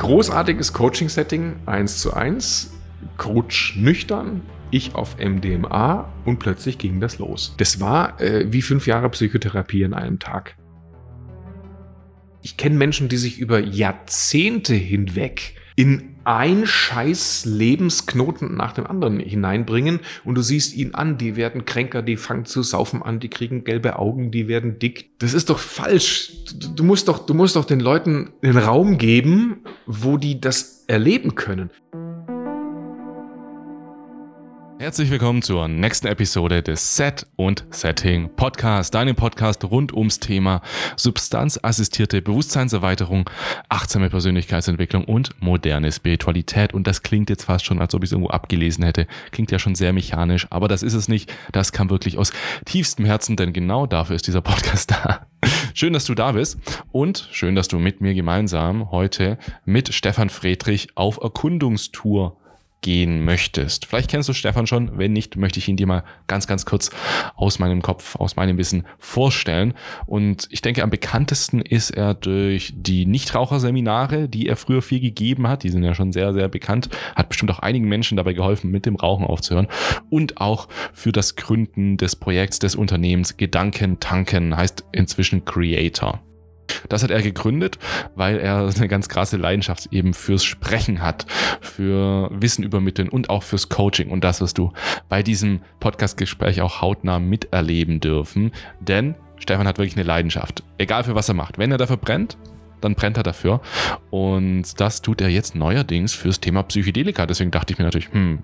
Großartiges Coaching-Setting, 1 zu 1, Coach nüchtern, ich auf MDMA und plötzlich ging das los. Das war äh, wie fünf Jahre Psychotherapie in einem Tag. Ich kenne Menschen, die sich über Jahrzehnte hinweg in ein scheiß Lebensknoten nach dem anderen hineinbringen und du siehst ihn an, die werden kränker, die fangen zu saufen an, die kriegen gelbe Augen, die werden dick. Das ist doch falsch. Du musst doch, du musst doch den Leuten den Raum geben, wo die das erleben können. Herzlich willkommen zur nächsten Episode des Set und Setting Podcast, deinem Podcast rund ums Thema substanzassistierte Bewusstseinserweiterung, achtsame Persönlichkeitsentwicklung und moderne Spiritualität. Und das klingt jetzt fast schon, als ob ich es irgendwo abgelesen hätte. Klingt ja schon sehr mechanisch, aber das ist es nicht. Das kam wirklich aus tiefstem Herzen, denn genau dafür ist dieser Podcast da. Schön, dass du da bist und schön, dass du mit mir gemeinsam heute mit Stefan Friedrich auf Erkundungstour gehen möchtest. Vielleicht kennst du Stefan schon, wenn nicht, möchte ich ihn dir mal ganz, ganz kurz aus meinem Kopf, aus meinem Wissen vorstellen. Und ich denke, am bekanntesten ist er durch die Nichtraucherseminare, die er früher viel gegeben hat. Die sind ja schon sehr, sehr bekannt. Hat bestimmt auch einigen Menschen dabei geholfen, mit dem Rauchen aufzuhören. Und auch für das Gründen des Projekts des Unternehmens Gedanken tanken, heißt inzwischen Creator. Das hat er gegründet, weil er eine ganz krasse Leidenschaft eben fürs Sprechen hat, für Wissen übermitteln und auch fürs Coaching. Und das wirst du bei diesem Podcast-Gespräch auch hautnah miterleben dürfen. Denn Stefan hat wirklich eine Leidenschaft. Egal für was er macht. Wenn er dafür brennt, dann brennt er dafür. Und das tut er jetzt neuerdings fürs Thema Psychedelika. Deswegen dachte ich mir natürlich, hm,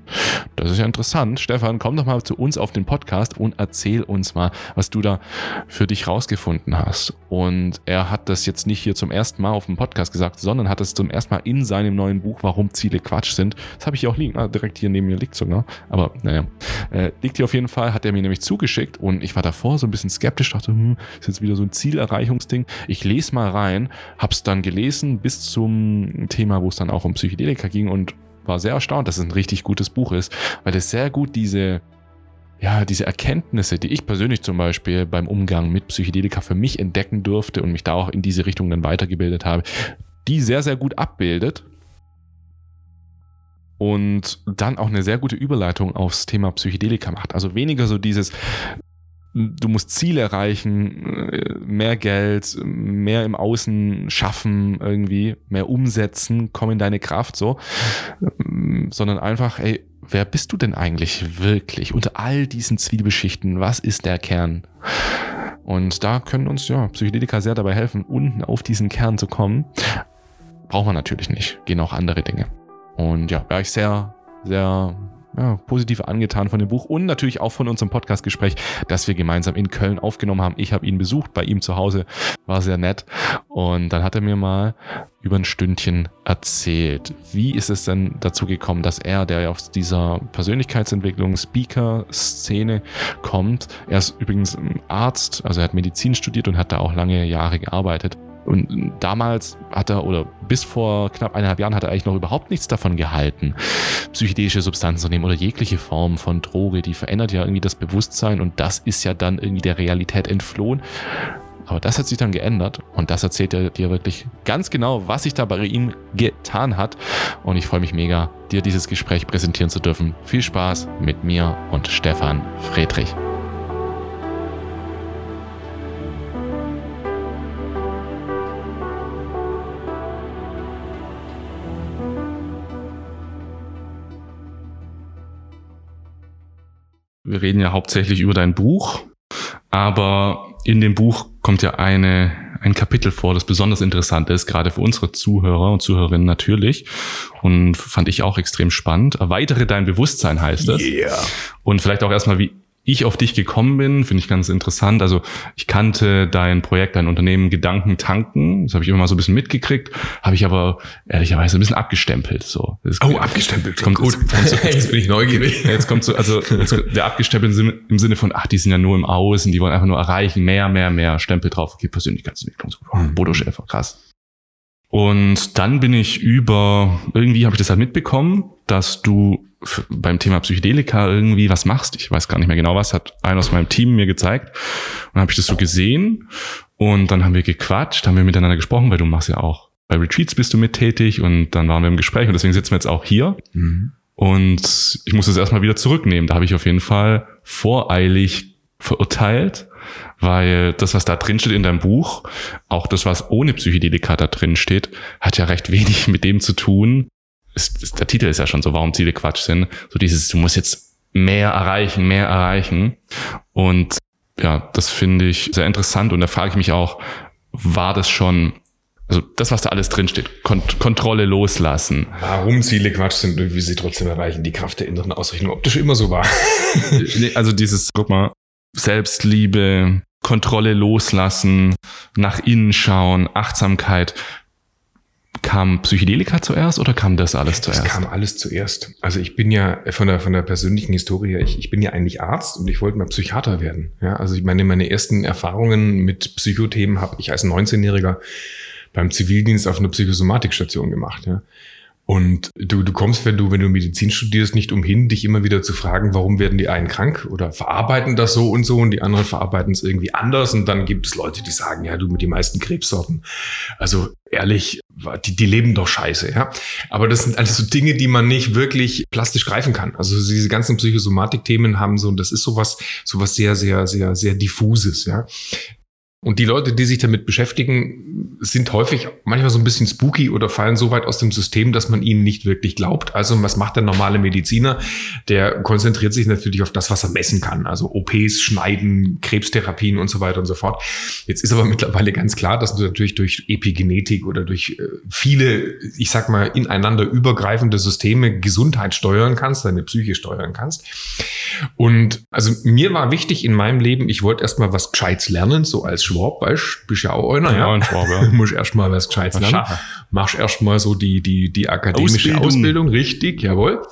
das ist ja interessant. Stefan, komm doch mal zu uns auf den Podcast und erzähl uns mal, was du da für dich rausgefunden hast. Und er hat das jetzt nicht hier zum ersten Mal auf dem Podcast gesagt, sondern hat es zum ersten Mal in seinem neuen Buch, Warum Ziele Quatsch sind. Das habe ich hier auch liegen. Ah, direkt hier neben mir liegt sogar. Aber naja, äh, liegt hier auf jeden Fall, hat er mir nämlich zugeschickt und ich war davor so ein bisschen skeptisch, dachte, hm, ist jetzt wieder so ein Zielerreichungsding. Ich lese mal rein, hab's dann gelesen bis zum Thema, wo es dann auch um Psychedelika ging und war sehr erstaunt, dass es ein richtig gutes Buch ist, weil es sehr gut diese ja, diese Erkenntnisse, die ich persönlich zum Beispiel beim Umgang mit Psychedelika für mich entdecken durfte und mich da auch in diese Richtung dann weitergebildet habe, die sehr, sehr gut abbildet und dann auch eine sehr gute Überleitung aufs Thema Psychedelika macht. Also weniger so dieses, du musst Ziele erreichen, äh, mehr Geld, mehr im Außen schaffen, irgendwie, mehr umsetzen, komm in deine Kraft, so, ähm, sondern einfach, ey, wer bist du denn eigentlich wirklich unter all diesen Zwiebelschichten? Was ist der Kern? Und da können uns ja Psychedelika sehr dabei helfen, unten auf diesen Kern zu kommen. Braucht man natürlich nicht. Gehen auch andere Dinge. Und ja, wäre ich sehr, sehr ja, positiv angetan von dem Buch und natürlich auch von unserem Podcastgespräch, das wir gemeinsam in Köln aufgenommen haben. Ich habe ihn besucht bei ihm zu Hause, war sehr nett. Und dann hat er mir mal über ein Stündchen erzählt. Wie ist es denn dazu gekommen, dass er, der ja aus dieser Persönlichkeitsentwicklung, Speaker-Szene kommt, er ist übrigens Arzt, also er hat Medizin studiert und hat da auch lange Jahre gearbeitet. Und damals hat er, oder bis vor knapp eineinhalb Jahren hat er eigentlich noch überhaupt nichts davon gehalten, psychedelische Substanzen zu nehmen oder jegliche Form von Droge. Die verändert ja irgendwie das Bewusstsein und das ist ja dann irgendwie der Realität entflohen. Aber das hat sich dann geändert und das erzählt er dir wirklich ganz genau, was sich da bei ihm getan hat. Und ich freue mich mega, dir dieses Gespräch präsentieren zu dürfen. Viel Spaß mit mir und Stefan Friedrich. Wir reden ja hauptsächlich über dein Buch, aber in dem Buch kommt ja eine, ein Kapitel vor, das besonders interessant ist, gerade für unsere Zuhörer und Zuhörerinnen natürlich. Und fand ich auch extrem spannend. Erweitere dein Bewusstsein heißt es. Yeah. Und vielleicht auch erstmal, wie ich auf dich gekommen bin, finde ich ganz interessant. Also ich kannte dein Projekt, dein Unternehmen Gedanken tanken. Das habe ich immer mal so ein bisschen mitgekriegt, habe ich aber ehrlicherweise ein bisschen abgestempelt. So. Das oh, abgestempelt. Kommt, gut. Jetzt bin ich neugierig. Jetzt kommt so, also jetzt, der abgestempelt im Sinne von, ach, die sind ja nur im Außen, die wollen einfach nur erreichen, mehr, mehr, mehr, Stempel drauf, okay, Persönlichkeitsentwicklung. So, hm. Bodo Schäfer, krass. Und dann bin ich über, irgendwie habe ich das halt mitbekommen, dass du beim Thema Psychedelika irgendwie was machst. Ich weiß gar nicht mehr genau was, hat einer aus meinem Team mir gezeigt. Und dann habe ich das so gesehen und dann haben wir gequatscht, haben wir miteinander gesprochen, weil du machst ja auch bei Retreats bist du mit tätig und dann waren wir im Gespräch und deswegen sitzen wir jetzt auch hier. Mhm. Und ich muss es erstmal wieder zurücknehmen. Da habe ich auf jeden Fall voreilig verurteilt, weil das, was da drin steht in deinem Buch, auch das, was ohne Psychedelika da drin steht, hat ja recht wenig mit dem zu tun. Ist, ist, der Titel ist ja schon so, warum Ziele Quatsch sind. So dieses, du musst jetzt mehr erreichen, mehr erreichen. Und ja, das finde ich sehr interessant. Und da frage ich mich auch, war das schon also das, was da alles drinsteht, Kont Kontrolle loslassen. Warum Ziele Quatsch sind und wie sie trotzdem erreichen, die Kraft der inneren Ausrichtung, ob das schon immer so war. also dieses, guck mal, Selbstliebe, Kontrolle loslassen, nach innen schauen, Achtsamkeit. Kam Psychedelika zuerst oder kam das alles zuerst? Es kam alles zuerst. Also ich bin ja von der, von der persönlichen Historie, ich, ich bin ja eigentlich Arzt und ich wollte mal Psychiater werden. Ja, also ich meine, meine ersten Erfahrungen mit Psychothemen habe ich als 19-Jähriger beim Zivildienst auf einer Psychosomatikstation gemacht. Ja. Und du, du kommst, wenn du, wenn du Medizin studierst, nicht umhin, dich immer wieder zu fragen, warum werden die einen krank oder verarbeiten das so und so und die anderen verarbeiten es irgendwie anders. Und dann gibt es Leute, die sagen, ja, du mit die meisten Krebssorten. Also ehrlich, die, die leben doch scheiße, ja. Aber das sind alles so Dinge, die man nicht wirklich plastisch greifen kann. Also diese ganzen Psychosomatik-Themen haben so, und das ist sowas, sowas sehr, sehr, sehr, sehr diffuses, ja. Und die Leute, die sich damit beschäftigen, sind häufig manchmal so ein bisschen spooky oder fallen so weit aus dem System, dass man ihnen nicht wirklich glaubt. Also was macht der normale Mediziner? Der konzentriert sich natürlich auf das, was er messen kann. Also OPs, Schneiden, Krebstherapien und so weiter und so fort. Jetzt ist aber mittlerweile ganz klar, dass du natürlich durch Epigenetik oder durch äh, viele, ich sag mal, ineinander übergreifende Systeme Gesundheit steuern kannst, deine Psyche steuern kannst. Und also mir war wichtig in meinem Leben, ich wollte erstmal was Gescheites lernen, so als Schwab, weißt du, bist ja auch einer, ja. ja. Ein Schwab, ja. Muss erstmal was Gescheites lernen. Machst erstmal so die, die, die akademische Ausbildung. Ausbildung, richtig, jawohl.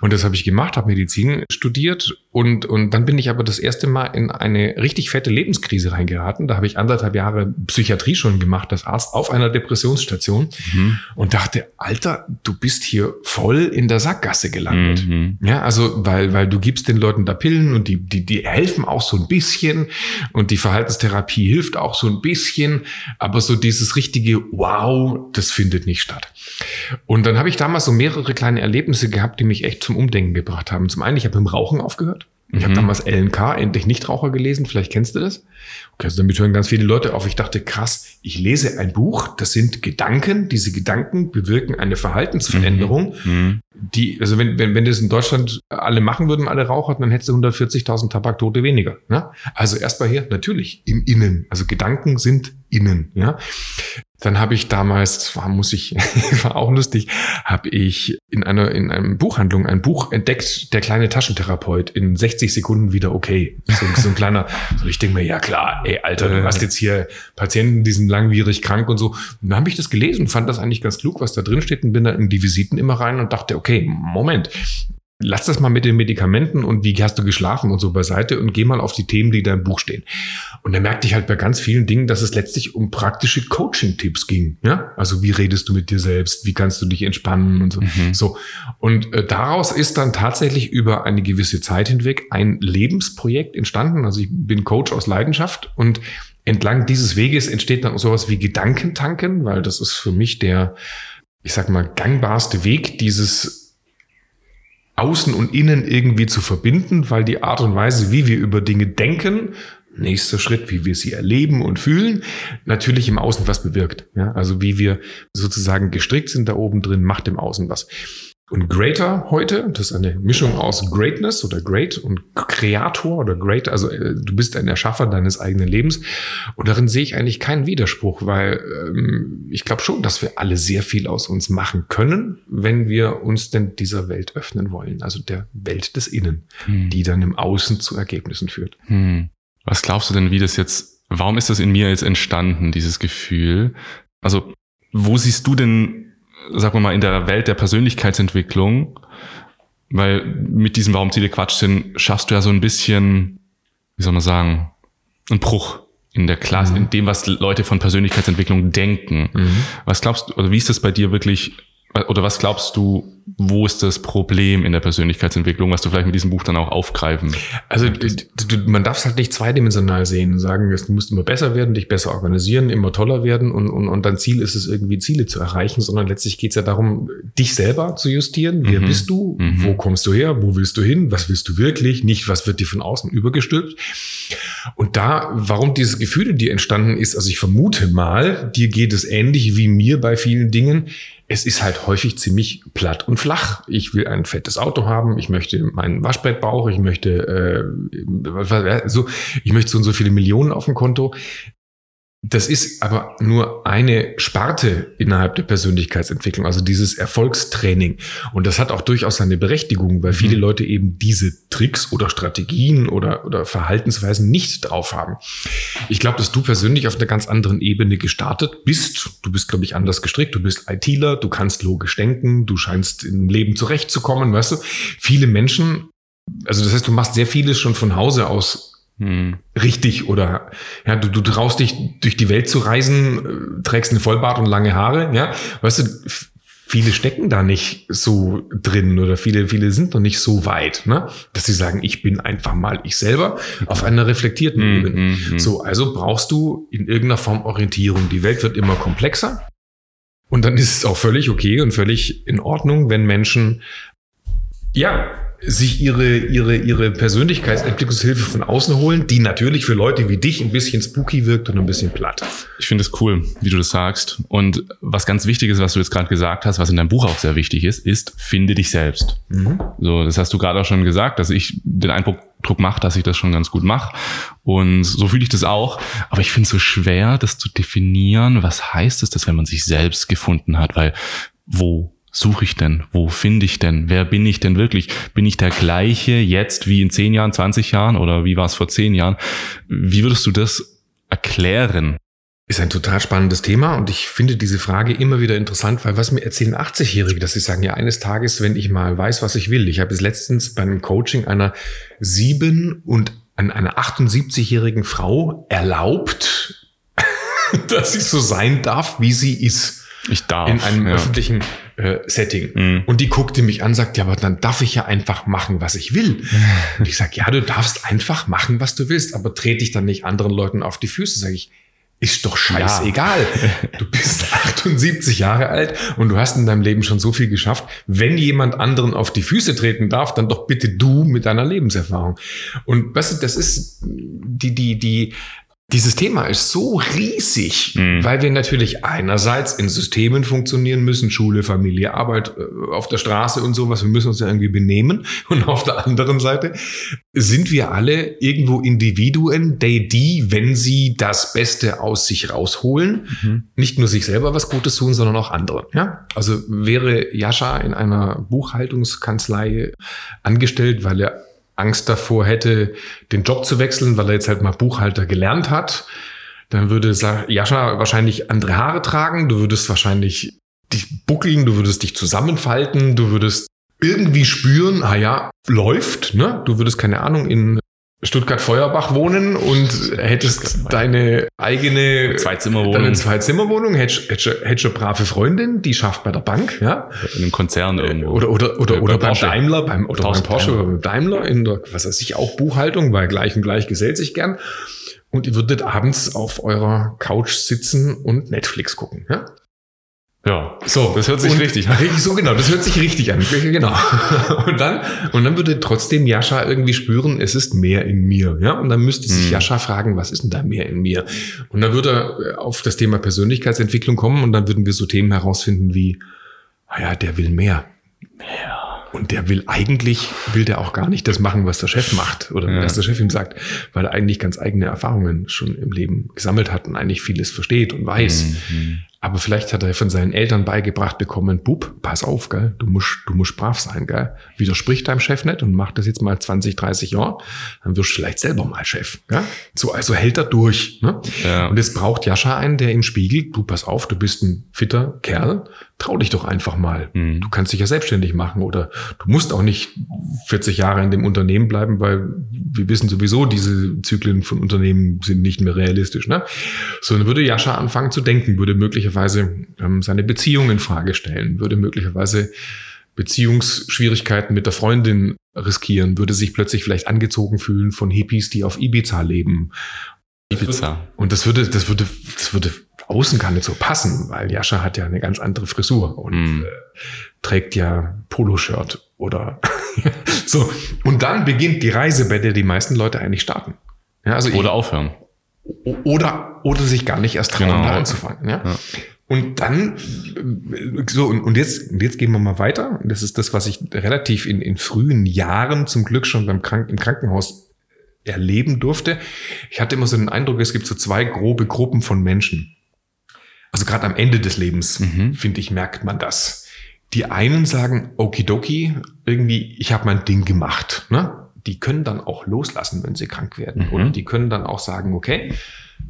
Und das habe ich gemacht, habe Medizin studiert und, und dann bin ich aber das erste Mal in eine richtig fette Lebenskrise reingeraten. Da habe ich anderthalb Jahre Psychiatrie schon gemacht, als Arzt auf einer Depressionsstation mhm. und dachte, Alter, du bist hier voll in der Sackgasse gelandet. Mhm. Ja, also, weil, weil du gibst den Leuten da Pillen und die, die, die helfen auch so ein bisschen und die Verhaltenstherapie hilft auch so ein bisschen, aber so dieses richtige Wow, das findet nicht statt. Und dann habe ich damals so mehrere kleine Erlebnisse gehabt, die mich echt zum Umdenken gebracht haben. Zum einen, ich habe mit dem Rauchen aufgehört. Ich mhm. habe damals LNK, endlich Nichtraucher gelesen, vielleicht kennst du das. Okay, also damit hören ganz viele Leute auf. Ich dachte, krass, ich lese ein Buch, das sind Gedanken, diese Gedanken bewirken eine Verhaltensveränderung, mhm. mhm. die, also wenn, wenn, wenn das in Deutschland alle machen würden, alle Raucher, dann hättest du 140.000 Tabaktote weniger. Ne? Also erstmal hier, natürlich, im Innen. Also Gedanken sind innen. Ja, dann habe ich damals, war muss ich, war auch lustig, habe ich in einer in einem Buchhandlung ein Buch entdeckt, der kleine Taschentherapeut in 60 Sekunden wieder okay. So, so ein kleiner, so ich denke mir, ja klar, ey Alter, du hast jetzt hier Patienten, die sind langwierig krank und so. Und dann habe ich das gelesen, fand das eigentlich ganz klug, was da drin steht und bin dann in die Visiten immer rein und dachte, okay, Moment, lass das mal mit den Medikamenten und wie hast du geschlafen und so beiseite und geh mal auf die Themen, die da im Buch stehen. Und da merkte ich halt bei ganz vielen Dingen, dass es letztlich um praktische Coaching-Tipps ging. Ja, also wie redest du mit dir selbst? Wie kannst du dich entspannen und so. Mhm. So. Und äh, daraus ist dann tatsächlich über eine gewisse Zeit hinweg ein Lebensprojekt entstanden. Also ich bin Coach aus Leidenschaft und entlang dieses Weges entsteht dann sowas wie Gedankentanken, weil das ist für mich der, ich sag mal, gangbarste Weg, dieses Außen und Innen irgendwie zu verbinden, weil die Art und Weise, wie wir über Dinge denken, nächster Schritt, wie wir sie erleben und fühlen, natürlich im Außen was bewirkt. Ja, also wie wir sozusagen gestrickt sind da oben drin, macht im Außen was. Und Greater heute, das ist eine Mischung aus Greatness oder Great und Kreator oder Great, also äh, du bist ein Erschaffer deines eigenen Lebens. Und darin sehe ich eigentlich keinen Widerspruch, weil ähm, ich glaube schon, dass wir alle sehr viel aus uns machen können, wenn wir uns denn dieser Welt öffnen wollen, also der Welt des Innen, hm. die dann im Außen zu Ergebnissen führt. Hm. Was glaubst du denn, wie das jetzt, warum ist das in mir jetzt entstanden, dieses Gefühl? Also, wo siehst du denn sagen wir mal, in der Welt der Persönlichkeitsentwicklung, weil mit diesem Warum Ziele Quatsch sind, schaffst du ja so ein bisschen, wie soll man sagen, einen Bruch in der Klasse, mhm. in dem, was Leute von Persönlichkeitsentwicklung denken. Mhm. Was glaubst du, oder wie ist das bei dir wirklich, oder was glaubst du, wo ist das Problem in der Persönlichkeitsentwicklung, was du vielleicht mit diesem Buch dann auch aufgreifen Also man darf es halt nicht zweidimensional sehen und sagen, du musst immer besser werden, dich besser organisieren, immer toller werden und, und, und dein Ziel ist es irgendwie Ziele zu erreichen, sondern letztlich geht es ja darum, dich selber zu justieren. Wer Mhm. bist du? Mhm. Wo kommst du her? Wo willst du hin? Was willst du wirklich? Nicht, was wird dir von außen übergestülpt? Und da, warum dieses Gefühl in dir entstanden ist, also ich vermute mal, dir geht es ähnlich wie mir bei vielen Dingen. Es ist halt häufig ziemlich platt und flach. Ich will ein fettes Auto haben, ich möchte meinen Waschbrettbauch, ich möchte äh, so, ich möchte so und so viele Millionen auf dem Konto. Das ist aber nur eine Sparte innerhalb der Persönlichkeitsentwicklung, also dieses Erfolgstraining. Und das hat auch durchaus seine Berechtigung, weil viele Mhm. Leute eben diese Tricks oder Strategien oder, oder Verhaltensweisen nicht drauf haben. Ich glaube, dass du persönlich auf einer ganz anderen Ebene gestartet bist. Du bist, glaube ich, anders gestrickt. Du bist ITler, du kannst logisch denken, du scheinst im Leben zurechtzukommen, weißt du? Viele Menschen, also das heißt, du machst sehr vieles schon von Hause aus Hm. richtig oder ja, du, du traust dich durch die Welt zu reisen, äh, trägst einen Vollbart und lange Haare, ja, weißt du, viele stecken da nicht so drin oder viele, viele sind noch nicht so weit, ne, dass sie sagen, ich bin einfach mal ich selber auf einer reflektierten Hm, Ebene. hm, hm. So, also brauchst du in irgendeiner Form Orientierung. Die Welt wird immer komplexer. Und dann ist es auch völlig okay und völlig in Ordnung, wenn Menschen, ja, sich ihre, ihre, ihre Persönlichkeitsentwicklungshilfe von außen holen, die natürlich für Leute wie dich ein bisschen spooky wirkt und ein bisschen platt. Ich finde es cool, wie du das sagst. Und was ganz wichtig ist, was du jetzt gerade gesagt hast, was in deinem Buch auch sehr wichtig ist, ist, finde dich selbst. So, das hast du gerade auch schon gesagt, dass ich den Eindruck mache, dass ich das schon ganz gut mache. Und so fühle ich das auch. Aber ich finde es so schwer, das zu definieren. Was heißt es, dass wenn man sich selbst gefunden hat? Weil wo suche ich denn? Wo finde ich denn? Wer bin ich denn wirklich? Bin ich der gleiche jetzt wie in 10 Jahren, 20 Jahren oder wie war es vor 10 Jahren? Wie würdest du das erklären? Ist ein total spannendes Thema und ich finde diese Frage immer wieder interessant, weil was mir erzählen 80-Jährige, dass sie sagen, ja, eines Tages, wenn ich mal weiß, was ich will. Ich habe es letztens bei einem Coaching einer sieben und an einer 78-jährigen Frau erlaubt, dass sie so sein darf, wie sie ist Ich darf. in einem ja. öffentlichen äh, Setting. Mhm. Und die guckte mich an, sagt, ja, aber dann darf ich ja einfach machen, was ich will. Und ich sage, ja, du darfst einfach machen, was du willst, aber trete dich dann nicht anderen Leuten auf die Füße, sage ich. Ist doch scheißegal. Du bist 78 Jahre alt und du hast in deinem Leben schon so viel geschafft. Wenn jemand anderen auf die Füße treten darf, dann doch bitte du mit deiner Lebenserfahrung. Und weißt du, das ist die, die, die, dieses Thema ist so riesig, Mhm. weil wir natürlich einerseits in Systemen funktionieren müssen, Schule, Familie, Arbeit äh, auf der Straße und sowas. Wir müssen uns ja irgendwie benehmen. Und auf der anderen Seite sind wir alle irgendwo Individuen, die, die, wenn sie das Beste aus sich rausholen, Mhm. nicht nur sich selber was Gutes tun, sondern auch andere. Ja? Also wäre Jascha in einer Buchhaltungskanzlei angestellt, weil er Angst davor hätte, den Job zu wechseln, weil er jetzt halt mal Buchhalter gelernt hat, dann würde Jascha wahrscheinlich andere Haare tragen, du würdest wahrscheinlich dich buckeln, du würdest dich zusammenfalten, du würdest irgendwie spüren, ah ja, läuft, ne? Du würdest, keine Ahnung, in Stuttgart-Feuerbach wohnen und hättest deine eigene Zwei-Zimmer-Wohnung. Deine Zwei-Zimmer-Wohnung, hättest, hättest, hättest eine brave Freundin, die schafft bei der Bank, ja? In einem Konzern irgendwo. Oder, oder, oder, oder bei beim Porsche. Daimler, beim, oder beim Porsche Daimler. oder beim Daimler in der, was weiß ich, auch Buchhaltung, weil gleich und gleich gesellt sich gern. Und ihr würdet abends auf eurer Couch sitzen und Netflix gucken, ja? Ja. So, Das hört sich und, richtig an. So genau, das hört sich richtig an. Genau. Und dann, und dann würde trotzdem Jascha irgendwie spüren, es ist mehr in mir. Ja, und dann müsste sich Hm. Jascha fragen, was ist denn da mehr in mir? Und dann würde er auf das Thema Persönlichkeitsentwicklung kommen und dann würden wir so Themen herausfinden wie, ah ja, der will mehr. Und der will eigentlich, will der auch gar nicht das machen, was der Chef macht oder Ja. was der Chef ihm sagt, weil er eigentlich ganz eigene Erfahrungen schon im Leben gesammelt hat und eigentlich vieles versteht und weiß. Mhm. Aber vielleicht hat er von seinen Eltern beigebracht bekommen, Bub, pass auf, gell? Du musst, du musst brav sein, gell? Widersprich deinem Chef nicht und mach das jetzt mal 20, 30 Jahre, dann wirst du vielleicht selber mal Chef, gell? So, also hält er durch, ne? Ja. Und es braucht Jascha einen, der ihm spiegelt, du pass auf, du bist ein fitter Kerl, trau dich doch einfach mal. Mhm. Du kannst dich ja selbstständig machen oder du musst auch nicht 40 Jahre in dem Unternehmen bleiben, weil wir wissen sowieso, diese Zyklen von Unternehmen sind nicht mehr realistisch. Ne? So, dann würde Jascha anfangen zu denken, würde möglicherweise ähm, seine Beziehung in Frage stellen, würde möglicherweise Beziehungsschwierigkeiten mit der Freundin riskieren, würde sich plötzlich vielleicht angezogen fühlen von Hippies, die auf Ibiza leben. Ibiza. Und das würde, das würde, das würde außen gar nicht so passen, weil Jascha hat ja eine ganz andere Frisur und Mm. äh, trägt ja Poloshirt oder so. Und dann beginnt die Reise, bei der die meisten Leute eigentlich starten. Ja, also ich- Oder aufhören. Oder, oder sich gar nicht erst trauen, Genau. da anzufangen. Ja? Ja. Und dann, so, und, und jetzt, und jetzt gehen wir mal weiter. Und das ist das, was ich relativ in, in frühen Jahren zum Glück schon beim Krank im Krankenhaus erleben durfte. Ich hatte immer so den Eindruck, es gibt so zwei grobe Gruppen von Menschen. Also gerade am Ende des Lebens, Mhm. finde ich, merkt man das. Die einen sagen, okidoki, irgendwie, ich habe mein Ding gemacht. Ne? Die können dann auch loslassen, wenn sie krank werden. Mhm. Oder die können dann auch sagen, okay,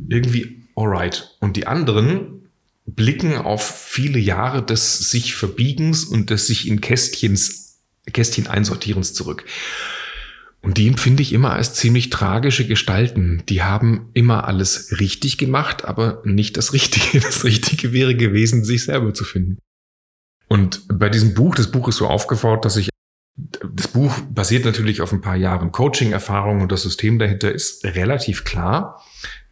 irgendwie alright. Und die anderen blicken auf viele Jahre des sich Verbiegens und des sich in Kästchens, Kästchen einsortierens zurück. Und die empfinde ich immer als ziemlich tragische Gestalten. Die haben immer alles richtig gemacht, aber nicht das Richtige. Das Richtige wäre gewesen, sich selber zu finden. Und bei diesem Buch, das Buch ist so aufgebaut, dass ich, das Buch basiert natürlich auf ein paar Jahren Coaching-Erfahrung und das System dahinter ist relativ klar.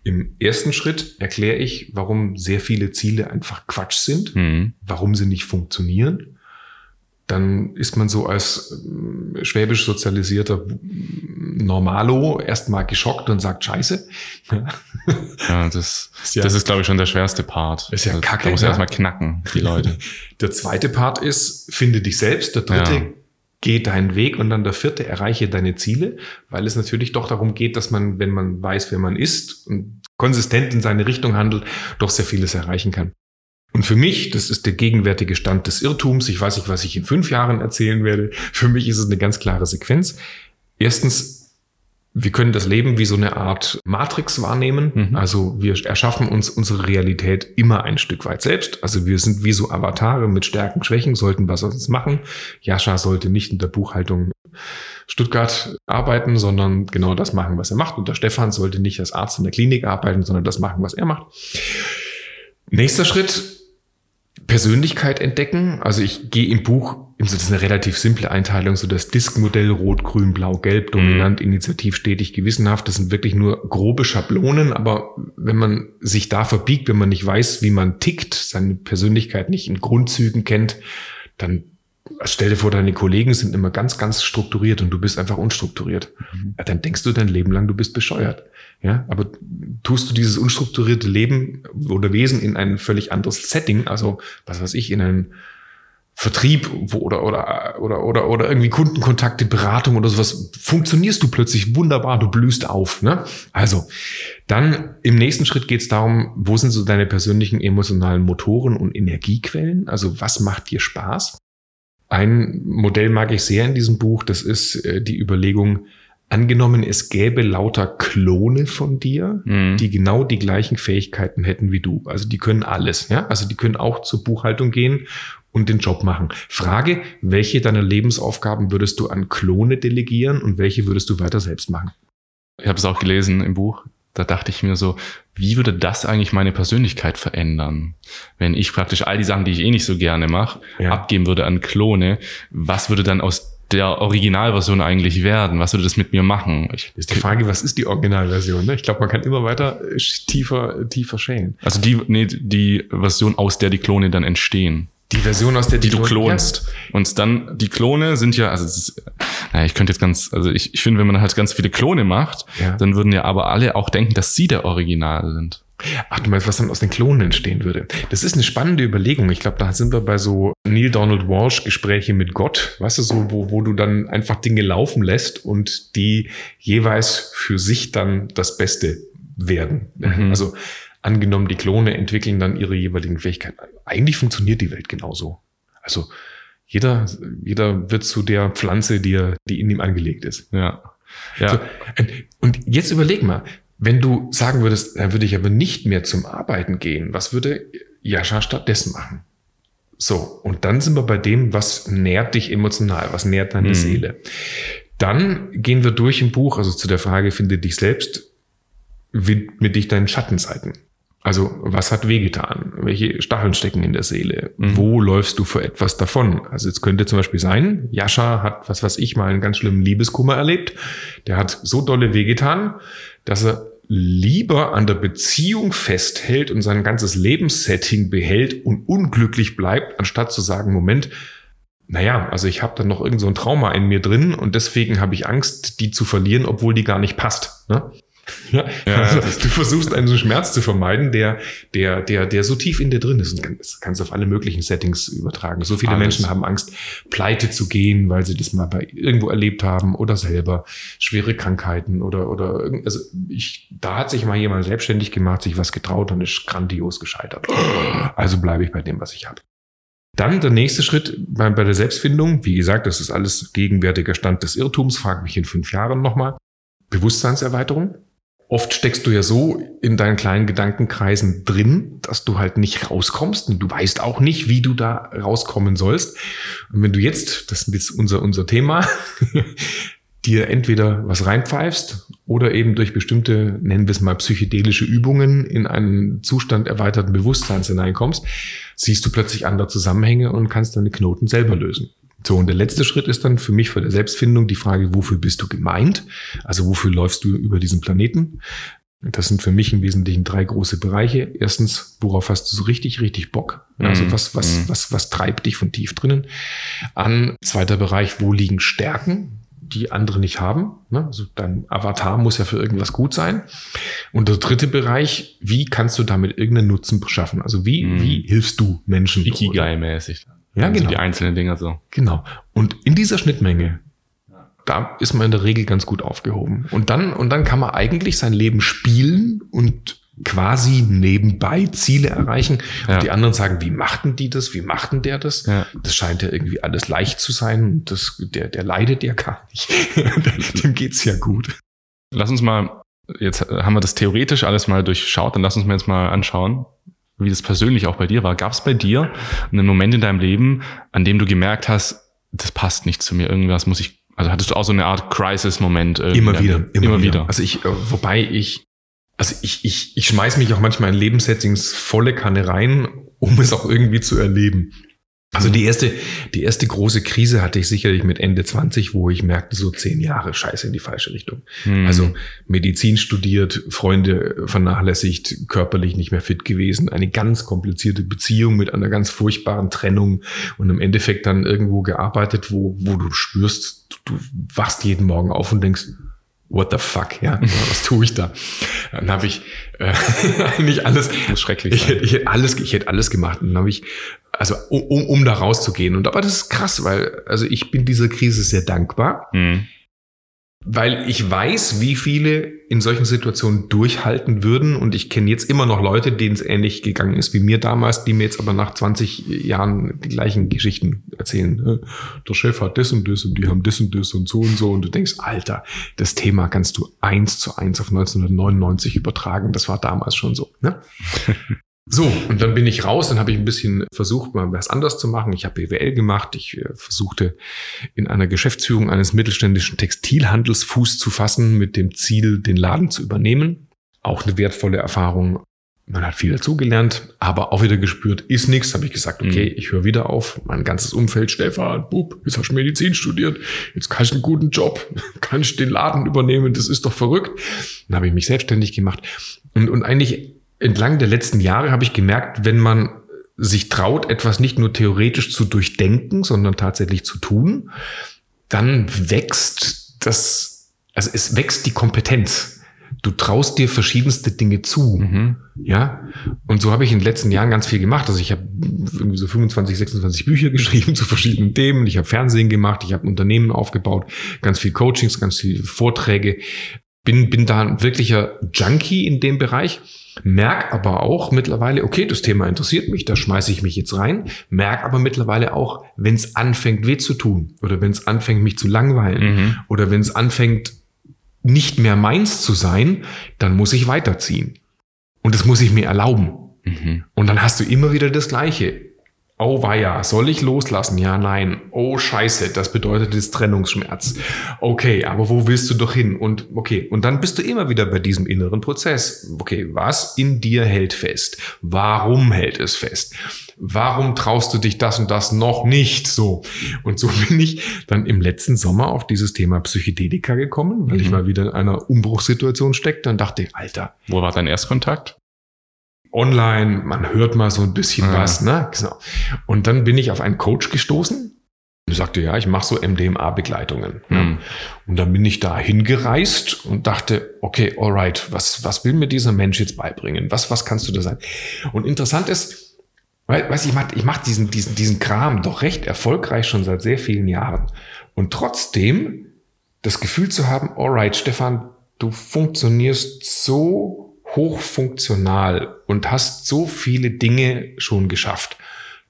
Im ersten Schritt erkläre ich, warum sehr viele Ziele einfach Quatsch sind Mhm. warum sie nicht funktionieren. Dann ist man so als ähm, schwäbisch sozialisierter Normalo erstmal geschockt und sagt Scheiße. Ja, das, Ist ja- das ist, glaube ich, schon der schwerste Part. Ist ja Also, kacke, Da muss ja erstmal knacken, die Leute. Der zweite Part ist, finde dich selbst. Der dritte, Ja. Geh deinen Weg. Und dann der vierte, erreiche deine Ziele. Weil es natürlich doch darum geht, dass man, wenn man weiß, wer man ist und konsistent in seine Richtung handelt, doch sehr vieles erreichen kann. Und für mich, das ist der gegenwärtige Stand des Irrtums. Ich weiß nicht, was ich in fünf Jahren erzählen werde. Für mich ist es eine ganz klare Sequenz. Erstens, wir können das Leben wie so eine Art Matrix wahrnehmen. Mhm. Also wir erschaffen uns unsere Realität immer ein Stück weit selbst. Also wir sind wie so Avatare mit Stärken, Schwächen, sollten was uns machen. Jascha sollte nicht in der Buchhaltung Stuttgart arbeiten, sondern genau das machen, was er macht. Und der Stefan sollte nicht als Arzt in der Klinik arbeiten, sondern das machen, was er macht. Nächster Schritt, Persönlichkeit entdecken. Also ich gehe im Buch, das ist eine relativ simple Einteilung, so das Disk-Modell Rot, Grün, Blau, Gelb, dominant, initiativ, stetig, gewissenhaft. Das sind wirklich nur grobe Schablonen, aber wenn man sich da verbiegt, wenn man nicht weiß, wie man tickt, seine Persönlichkeit nicht in Grundzügen kennt, dann stell dir vor, deine Kollegen sind immer ganz, ganz strukturiert und du bist einfach unstrukturiert. Ja, dann denkst du dein Leben lang, du bist bescheuert. Ja, aber tust du dieses unstrukturierte Leben oder Wesen in ein völlig anderes Setting, also was weiß ich, in einen Vertrieb wo, oder, oder, oder, oder, oder irgendwie Kundenkontakte, Beratung oder sowas, funktionierst du plötzlich wunderbar, du blühst auf. Ne? Also, dann im nächsten Schritt geht es darum, wo sind so deine persönlichen emotionalen Motoren und Energiequellen? Also, was macht dir Spaß? Ein Modell mag ich sehr in diesem Buch, das ist äh, die Überlegung, angenommen, es gäbe lauter Klone von dir, Mhm. die genau die gleichen Fähigkeiten hätten wie du. Also die können alles, ja. Also die können auch zur Buchhaltung gehen und den Job machen. Frage, welche deiner Lebensaufgaben würdest du an Klone delegieren und welche würdest du weiter selbst machen? Ich habe es auch gelesen im Buch. Da dachte ich mir so, wie würde das eigentlich meine Persönlichkeit verändern, wenn ich praktisch all die Sachen, die ich eh nicht so gerne mache, Ja. abgeben würde an Klone? Was würde dann aus der Originalversion eigentlich werden? Was würde das mit mir machen? Ich, Ist die Frage, was ist die Originalversion? Ne? Ich glaube, man kann immer weiter äh, tiefer, tiefer schälen. also die, nee, die Version, aus der die Klone dann entstehen. Die Version, aus der die du Klone- klonst. Und dann, die Klone sind ja, also ist, naja, ich könnte jetzt ganz, also ich, ich finde, wenn man halt ganz viele Klone macht, Ja. dann würden ja aber alle auch denken, dass sie der Original sind. Ach, du meinst, was dann aus den Klonen entstehen würde? Das ist eine spannende Überlegung. Ich glaube, da sind wir bei so Neil Donald Walsh Gespräche mit Gott, weißt du, so, wo, wo du dann einfach Dinge laufen lässt und die jeweils für sich dann das Beste werden. Mhm. Also angenommen, die Klone entwickeln dann ihre jeweiligen Fähigkeiten. Eigentlich funktioniert die Welt genauso. Also jeder, jeder wird zu der Pflanze, die, er, die in ihm angelegt ist. Ja. Ja. So, und jetzt überleg mal, wenn du sagen würdest, dann würde ich aber nicht mehr zum Arbeiten gehen, was würde Jascha stattdessen machen? So, und dann sind wir bei dem, was nährt dich emotional, was nährt deine Mhm. Seele. Dann gehen wir durch im Buch, also zu der Frage, finde dich selbst, widme dich deinen Schattenseiten. Also, was hat wehgetan? Welche Stacheln stecken in der Seele? Mhm. Wo läufst du vor etwas davon? Also, es könnte zum Beispiel sein, Jascha hat, was weiß ich, mal einen ganz schlimmen Liebeskummer erlebt. Der hat so dolle wehgetan, dass er lieber an der Beziehung festhält und sein ganzes Lebenssetting behält und unglücklich bleibt, anstatt zu sagen, Moment, naja, also ich habe da noch irgend so ein Trauma in mir drin und deswegen habe ich Angst, die zu verlieren, obwohl die gar nicht passt. Ne? Ja, also, du versuchst einen Schmerz zu vermeiden, der, der, der, der so tief in dir drin ist. Und das kannst du auf alle möglichen Settings übertragen. So viele Alles. Menschen haben Angst, pleite zu gehen, weil sie das mal bei irgendwo erlebt haben oder selber schwere Krankheiten oder, oder also ich, da hat sich mal jemand selbstständig gemacht, sich was getraut und ist grandios gescheitert. Also bleibe ich bei dem, was ich habe. Dann der nächste Schritt bei, bei der Selbstfindung. Wie gesagt, das ist alles gegenwärtiger Stand des Irrtums. Frag mich in fünf Jahren nochmal. Bewusstseinserweiterung. Oft steckst du ja so in deinen kleinen Gedankenkreisen drin, dass du halt nicht rauskommst und du weißt auch nicht, wie du da rauskommen sollst. Und wenn du jetzt, das ist jetzt unser, unser Thema, dir entweder was reinpfeifst oder eben durch bestimmte, nennen wir es mal psychedelische Übungen in einen Zustand erweiterten Bewusstseins hineinkommst, siehst du plötzlich andere Zusammenhänge und kannst deine Knoten selber lösen. So, und der letzte Schritt ist dann für mich für der Selbstfindung die Frage, wofür bist du gemeint? Also wofür läufst du über diesen Planeten? Das sind für mich im Wesentlichen drei große Bereiche. Erstens, worauf hast du so richtig, richtig Bock? Also Mhm. was, was, Mhm. was, was treibt dich von tief drinnen? An zweiter Bereich, wo liegen Stärken, die andere nicht haben? Ne? Also dein Avatar muss ja für irgendwas gut sein. Und der dritte Bereich, wie kannst du damit irgendeinen Nutzen schaffen? Also wie, Mhm. wie hilfst du Menschen? Ikigai-mäßig. Ja, Also genau. Die einzelnen Dinger so. Genau. Und in dieser Schnittmenge, da ist man in der Regel ganz gut aufgehoben. Und dann, und dann kann man eigentlich sein Leben spielen und quasi nebenbei Ziele erreichen. Ja. Und die anderen sagen, wie machten die das? Wie machten der das? Ja. Das scheint ja irgendwie alles leicht zu sein. Und Das, der, der leidet ja gar nicht. Dem geht's ja gut. Lass uns mal, jetzt haben wir das theoretisch alles mal durchschaut, dann lass uns mal jetzt mal anschauen, wie das persönlich auch bei dir war. Gab es bei dir einen Moment in deinem Leben, an dem du gemerkt hast, das passt nicht zu mir, irgendwas muss ich, also hattest du auch so eine Art Crisis-Moment? Immer wieder, immer, immer wieder. wieder. Also ich, äh, wobei ich, also ich, ich, ich schmeiß mich auch manchmal in Lebenssettings volle Kanne rein, um es auch irgendwie zu erleben. Also die erste, die erste große Krise hatte ich sicherlich mit Ende 20, wo ich merkte, so zehn Jahre Scheiße in die falsche Richtung. Hm. Also Medizin studiert, Freunde vernachlässigt, körperlich nicht mehr fit gewesen, eine ganz komplizierte Beziehung mit einer ganz furchtbaren Trennung und im Endeffekt dann irgendwo gearbeitet, wo, wo du spürst, du, du wachst jeden Morgen auf und denkst, what the fuck, ja, was tue ich da? Dann habe ich äh, eigentlich alles, muss schrecklich ich ich hätte alles, ich hätte alles gemacht. Und dann habe ich, also um, um, da rauszugehen. Und aber das ist krass, weil also ich bin dieser Krise sehr dankbar, Hm. Weil ich weiß, wie viele in solchen Situationen durchhalten würden. Und ich kenne jetzt immer noch Leute, denen es ähnlich gegangen ist wie mir damals, die mir jetzt aber nach 20 Jahren die gleichen Geschichten erzählen. Äh, Der Chef hat das und das und die haben das und das und so und so. Und du denkst, Alter, das Thema kannst du eins zu eins auf 1999 übertragen. Das war damals schon so. Ne? So, und dann bin ich raus, dann habe ich ein bisschen versucht, mal was anders zu machen. Ich habe BWL gemacht. Ich äh, versuchte in einer Geschäftsführung eines mittelständischen Textilhandels Fuß zu fassen, mit dem Ziel, den Laden zu übernehmen. Auch eine wertvolle Erfahrung. Man hat viel dazugelernt, aber auch wieder gespürt, ist nichts. Habe ich gesagt, okay, Mhm. ich höre wieder auf. Mein ganzes Umfeld, Stefan, Bub, jetzt hast du Medizin studiert, jetzt kannst du einen guten Job, kannst den Laden übernehmen, das ist doch verrückt. Dann habe ich mich selbstständig gemacht. Und, und eigentlich entlang der letzten Jahre habe ich gemerkt, wenn man sich traut, etwas nicht nur theoretisch zu durchdenken, sondern tatsächlich zu tun, dann wächst das, also es wächst die Kompetenz. Du traust dir verschiedenste Dinge zu. Mhm. Ja, und so habe ich in den letzten Jahren ganz viel gemacht. Also ich habe irgendwie so 25, 26 Bücher geschrieben zu verschiedenen Themen. Ich habe Fernsehen gemacht, ich habe Unternehmen aufgebaut, ganz viel Coachings, ganz viele Vorträge. Bin, bin da ein wirklicher Junkie in dem Bereich. Merk aber auch mittlerweile, okay, das Thema interessiert mich, da schmeiße ich mich jetzt rein. Merk aber mittlerweile auch, wenn es anfängt weh zu tun oder wenn es anfängt mich zu langweilen Mhm. oder wenn es anfängt nicht mehr meins zu sein, dann muss ich weiterziehen. Und das muss ich mir erlauben. Mhm. Und dann hast du immer wieder das Gleiche. Oh weia, soll ich loslassen? Ja, nein. Oh scheiße, das bedeutet jetzt Trennungsschmerz. Okay, aber wo willst du doch hin? Und okay, und dann bist du immer wieder bei diesem inneren Prozess. Okay, was in dir hält fest? Warum hält es fest? Warum traust du dich das und das noch nicht so? Und so bin ich dann im letzten Sommer auf dieses Thema Psychedelika gekommen, weil mhm. ich mal wieder in einer Umbruchssituation steckte und dachte, Alter. Wo war dein Erstkontakt? Online, man hört mal so ein bisschen ja. was. Ne? Genau. Und dann bin ich auf einen Coach gestoßen. Und sagte, ja, ich mache so MDMA-Begleitungen. Mhm. Und dann bin ich da hingereist und dachte, okay, alright, was, was will mir dieser Mensch jetzt beibringen? Was, was kannst du da sein? Und interessant ist, weil, weiß ich, ich mache diesen, diesen, diesen Kram doch recht erfolgreich schon seit sehr vielen Jahren. Und trotzdem das Gefühl zu haben, alright, Stefan, du funktionierst so hochfunktional und hast so viele Dinge schon geschafft.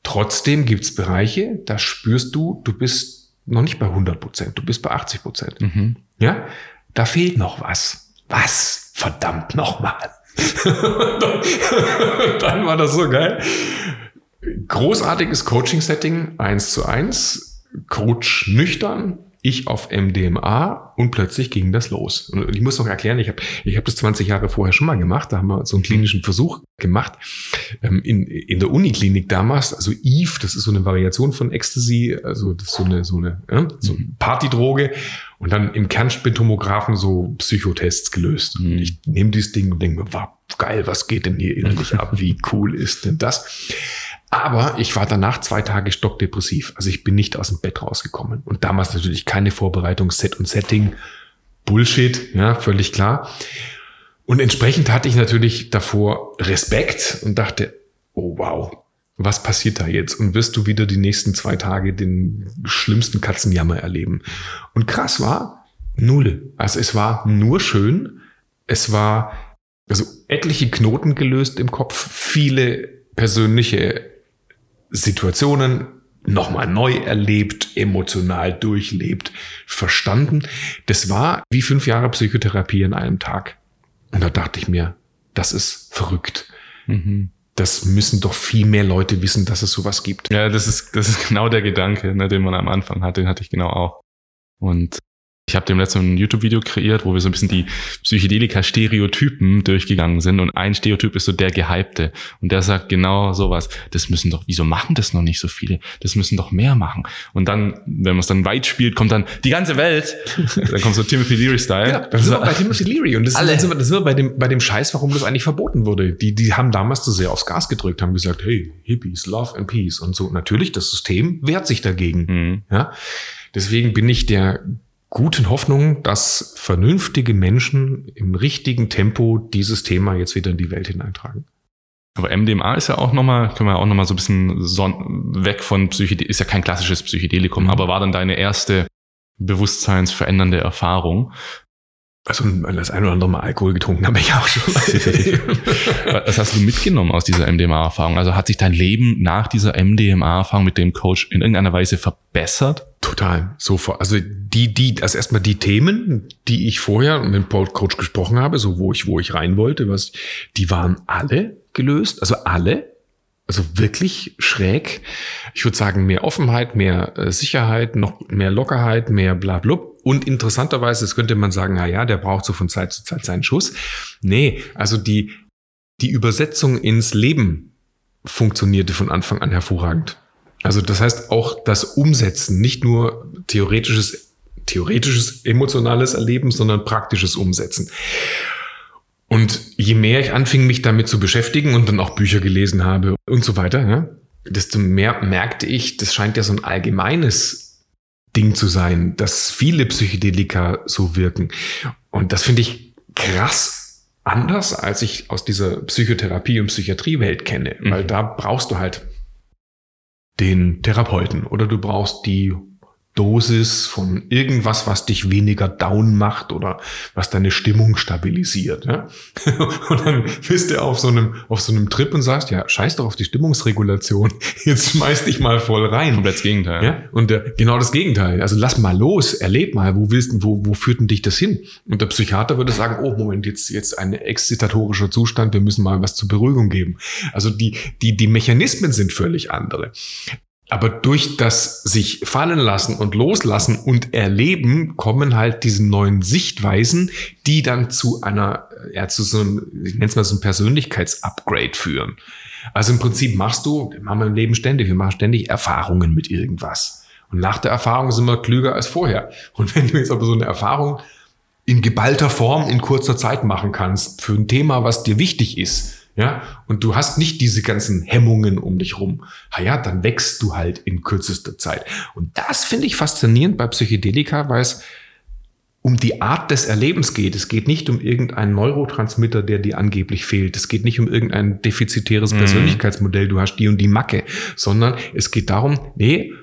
Trotzdem gibt's Bereiche, da spürst du, du bist noch nicht bei 100 Prozent, du bist bei 80 Prozent. Mhm. Ja, da fehlt noch was. Was? Verdammt nochmal. Dann war das so geil. Großartiges Coaching-Setting, eins zu eins, Coach nüchtern, ich auf MDMA und plötzlich ging das los. Und ich muss noch erklären, ich habe ich hab das 20 Jahre vorher schon mal gemacht, da haben wir so einen klinischen Versuch gemacht. Ähm, in, in der Uniklinik damals, also Eve, das ist so eine Variation von Ecstasy, also das ist so eine, so eine ja, so eine Partydroge und dann im Kernspintomographen so Psychotests gelöst. Mhm. Und ich nehme dieses Ding und denke mir, wow, geil, was geht denn hier innerlich ab? Wie cool ist denn das? Aber ich war danach zwei Tage stockdepressiv. Also ich bin nicht aus dem Bett rausgekommen. Und damals natürlich keine Vorbereitung, Set und Setting. Bullshit, ja, völlig klar. Und entsprechend hatte ich natürlich davor Respekt und dachte, oh wow, was passiert da jetzt? Und wirst du wieder die nächsten zwei Tage den schlimmsten Katzenjammer erleben? Und krass war, null. Also es war nur schön. Es war also etliche Knoten gelöst im Kopf, viele persönliche Situationen nochmal neu erlebt, emotional durchlebt, verstanden. Das war wie fünf Jahre Psychotherapie in einem Tag. Und da dachte ich mir, das ist verrückt. Mhm. Das müssen doch viel mehr Leute wissen, dass es sowas gibt. Ja, das ist, das ist genau der Gedanke, ne, den man am Anfang hat, den hatte ich genau auch. Und ich habe dem letzten ein YouTube-Video kreiert, wo wir so ein bisschen die Psychedelika-Stereotypen durchgegangen sind. Und ein Stereotyp ist so der Gehypte. Und der sagt genau sowas. Das müssen doch, wieso machen das noch nicht so viele? Das müssen doch mehr machen. Und dann, wenn man es dann weit spielt, kommt dann die ganze Welt. dann kommt so Timothy Leary-Style. Genau, dann sind wir bei Timothy Leary. Und das, Alle. Sind, wir, das sind wir bei dem, bei dem Scheiß, warum das eigentlich verboten wurde. Die, die haben damals zu sehr aufs Gas gedrückt, haben gesagt, hey, Hippies, Love and Peace und so. Natürlich, das System wehrt sich dagegen. Mhm. Ja. Deswegen bin ich der guten Hoffnung, dass vernünftige Menschen im richtigen Tempo dieses Thema jetzt wieder in die Welt hineintragen. Aber MDMA ist ja auch nochmal, können wir auch nochmal so ein bisschen weg von Psychedelikum, ist ja kein klassisches Psychedelikum, mhm. aber war dann deine erste bewusstseinsverändernde Erfahrung. Also das ein oder andere Mal Alkohol getrunken habe ich auch schon. Was hast du mitgenommen aus dieser MDMA-Erfahrung? Also hat sich dein Leben nach dieser MDMA-Erfahrung mit dem Coach in irgendeiner Weise verbessert? Total, sofort. Also die, die, also erstmal die Themen, die ich vorher mit dem Coach gesprochen habe, so wo ich, wo ich rein wollte, was, die waren alle gelöst, also alle. Also wirklich schräg. Ich würde sagen, mehr Offenheit, mehr äh, Sicherheit, noch mehr Lockerheit, mehr bla blub. Und interessanterweise, das könnte man sagen, na ja, der braucht so von Zeit zu Zeit seinen Schuss. Nee, also die, die Übersetzung ins Leben funktionierte von Anfang an hervorragend. Also das heißt auch das Umsetzen, nicht nur theoretisches, theoretisches emotionales Erleben, sondern praktisches Umsetzen. Und je mehr ich anfing, mich damit zu beschäftigen und dann auch Bücher gelesen habe und so weiter, ja, desto mehr merkte ich, das scheint ja so ein allgemeines Ding zu sein, dass viele Psychedelika so wirken. Und das finde ich krass anders, als ich aus dieser Psychotherapie- und Psychiatriewelt kenne, weil mhm. da brauchst du halt den Therapeuten oder du brauchst die Dosis von irgendwas, was dich weniger down macht oder was deine Stimmung stabilisiert. Ja? Und dann bist du auf so einem auf so einem Trip und sagst, ja, scheiß doch auf die Stimmungsregulation, jetzt schmeiß dich mal voll rein. Komplett das Gegenteil. Ja? Und äh, genau das Gegenteil. Also lass mal los, erleb mal, wo willst du, wo, wo führt denn dich das hin? Und der Psychiater würde sagen, oh Moment, jetzt jetzt ein exzitatorischer Zustand, wir müssen mal was zur Beruhigung geben. Also die die die Mechanismen sind völlig andere. Aber durch das sich fallen lassen und loslassen und erleben kommen halt diese neuen Sichtweisen, die dann zu einer, ja, zu so einem, ich nenne es mal so ein Persönlichkeitsupgrade führen. Also im Prinzip machst du, machen wir im Leben ständig, wir machen ständig Erfahrungen mit irgendwas. Und nach der Erfahrung sind wir klüger als vorher. Und wenn du jetzt aber so eine Erfahrung in geballter Form in kurzer Zeit machen kannst für ein Thema, was dir wichtig ist, ja, und du hast nicht diese ganzen Hemmungen um dich rum. Ha ja, dann wächst du halt in kürzester Zeit. Und das finde ich faszinierend bei Psychedelika, weil es um die Art des Erlebens geht. Es geht nicht um irgendeinen Neurotransmitter, der dir angeblich fehlt. Es geht nicht um irgendein defizitäres mhm. Persönlichkeitsmodell, du hast die und die Macke, sondern es geht darum, nee,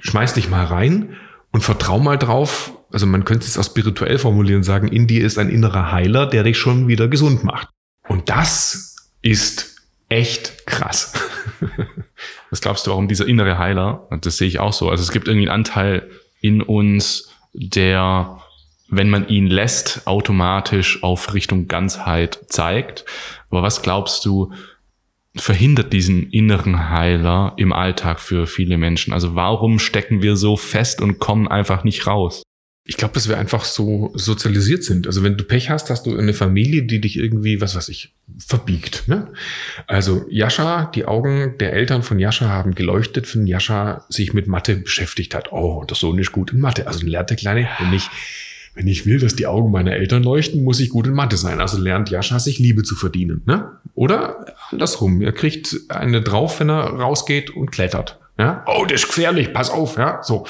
schmeiß dich mal rein und vertrau mal drauf. Also man könnte es auch spirituell formulieren und sagen, in dir ist ein innerer Heiler, der dich schon wieder gesund macht. Und das ist echt krass. Was glaubst du, warum dieser innere Heiler, das sehe ich auch so, also es gibt irgendwie einen Anteil in uns, der, wenn man ihn lässt, automatisch auf Richtung Ganzheit zeigt. Aber was glaubst du, verhindert diesen inneren Heiler im Alltag für viele Menschen? Also warum stecken wir so fest und kommen einfach nicht raus? Ich glaube, dass wir einfach so sozialisiert sind. Also wenn du Pech hast, hast du eine Familie, die dich irgendwie, was weiß ich, verbiegt. Ne? Also Jascha, die Augen der Eltern von Jascha haben geleuchtet, wenn Jascha sich mit Mathe beschäftigt hat. Oh, das Sohn ist gut in Mathe. Also lernt der Kleine, wenn ich, wenn ich will, dass die Augen meiner Eltern leuchten, muss ich gut in Mathe sein. Also lernt Jascha sich Liebe zu verdienen. Ne? Oder andersrum, er kriegt eine drauf, wenn er rausgeht und klettert. Ja? Oh, das ist gefährlich, pass auf. Ja? So,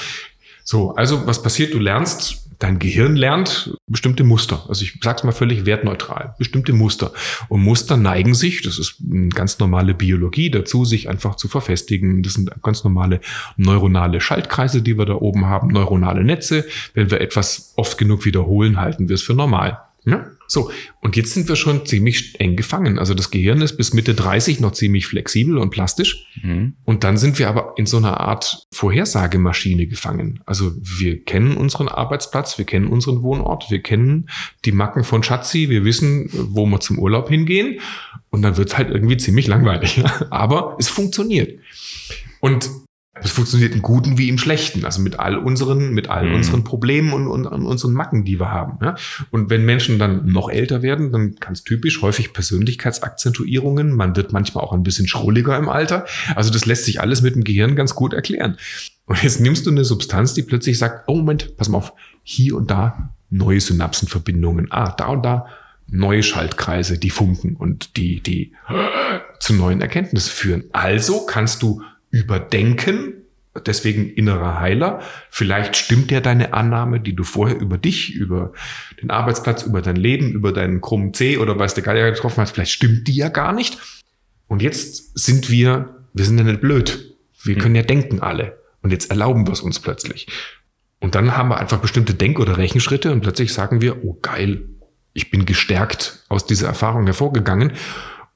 so, also was passiert? Du lernst, dein Gehirn lernt bestimmte Muster. Also ich sag's mal völlig wertneutral, bestimmte Muster. Und Muster neigen sich, das ist eine ganz normale Biologie, dazu, sich einfach zu verfestigen. Das sind ganz normale neuronale Schaltkreise, die wir da oben haben, neuronale Netze. Wenn wir etwas oft genug wiederholen, halten wir es für normal. Ja? So, und jetzt sind wir schon ziemlich eng gefangen. Also das Gehirn ist bis Mitte 30 noch ziemlich flexibel und plastisch. Mhm. Und dann sind wir aber in so einer Art Vorhersagemaschine gefangen. Also wir kennen unseren Arbeitsplatz, wir kennen unseren Wohnort, wir kennen die Macken von Schatzi, wir wissen, wo wir zum Urlaub hingehen. Und dann wird es halt irgendwie ziemlich langweilig. aber es funktioniert. Und es funktioniert im Guten wie im Schlechten, also mit all unseren, mit all mhm. unseren Problemen und, und, und, unseren Macken, die wir haben. Ja? Und wenn Menschen dann noch älter werden, dann ganz typisch häufig Persönlichkeitsakzentuierungen. Man wird manchmal auch ein bisschen schrulliger im Alter. Also das lässt sich alles mit dem Gehirn ganz gut erklären. Und jetzt nimmst du eine Substanz, die plötzlich sagt, oh Moment, pass mal auf, hier und da neue Synapsenverbindungen. Ah, da und da neue Schaltkreise, die funken und die, die zu neuen Erkenntnissen führen. Also kannst du überdenken, deswegen innerer Heiler. Vielleicht stimmt ja deine Annahme, die du vorher über dich, über den Arbeitsplatz, über dein Leben, über deinen krummen C oder weiß der Geier getroffen hast, vielleicht stimmt die ja gar nicht. Und jetzt sind wir, wir sind ja nicht blöd. Wir hm. können ja denken alle. Und jetzt erlauben wir es uns plötzlich. Und dann haben wir einfach bestimmte Denk- oder Rechenschritte und plötzlich sagen wir, oh geil, ich bin gestärkt aus dieser Erfahrung hervorgegangen.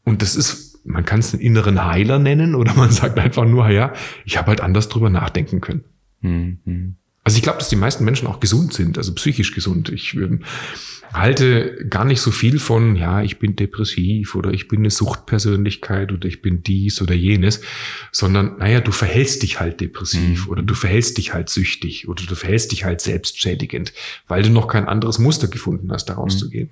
Und das ist man kann es einen inneren Heiler nennen oder man sagt einfach nur, ja, ich habe halt anders drüber nachdenken können. Mhm. Also ich glaube, dass die meisten Menschen auch gesund sind, also psychisch gesund. Ich ähm, halte gar nicht so viel von, ja, ich bin depressiv oder ich bin eine Suchtpersönlichkeit oder ich bin dies oder jenes, sondern, naja, du verhältst dich halt depressiv mhm. oder du verhältst dich halt süchtig oder du verhältst dich halt selbstschädigend, weil du noch kein anderes Muster gefunden hast, daraus mhm. zu gehen.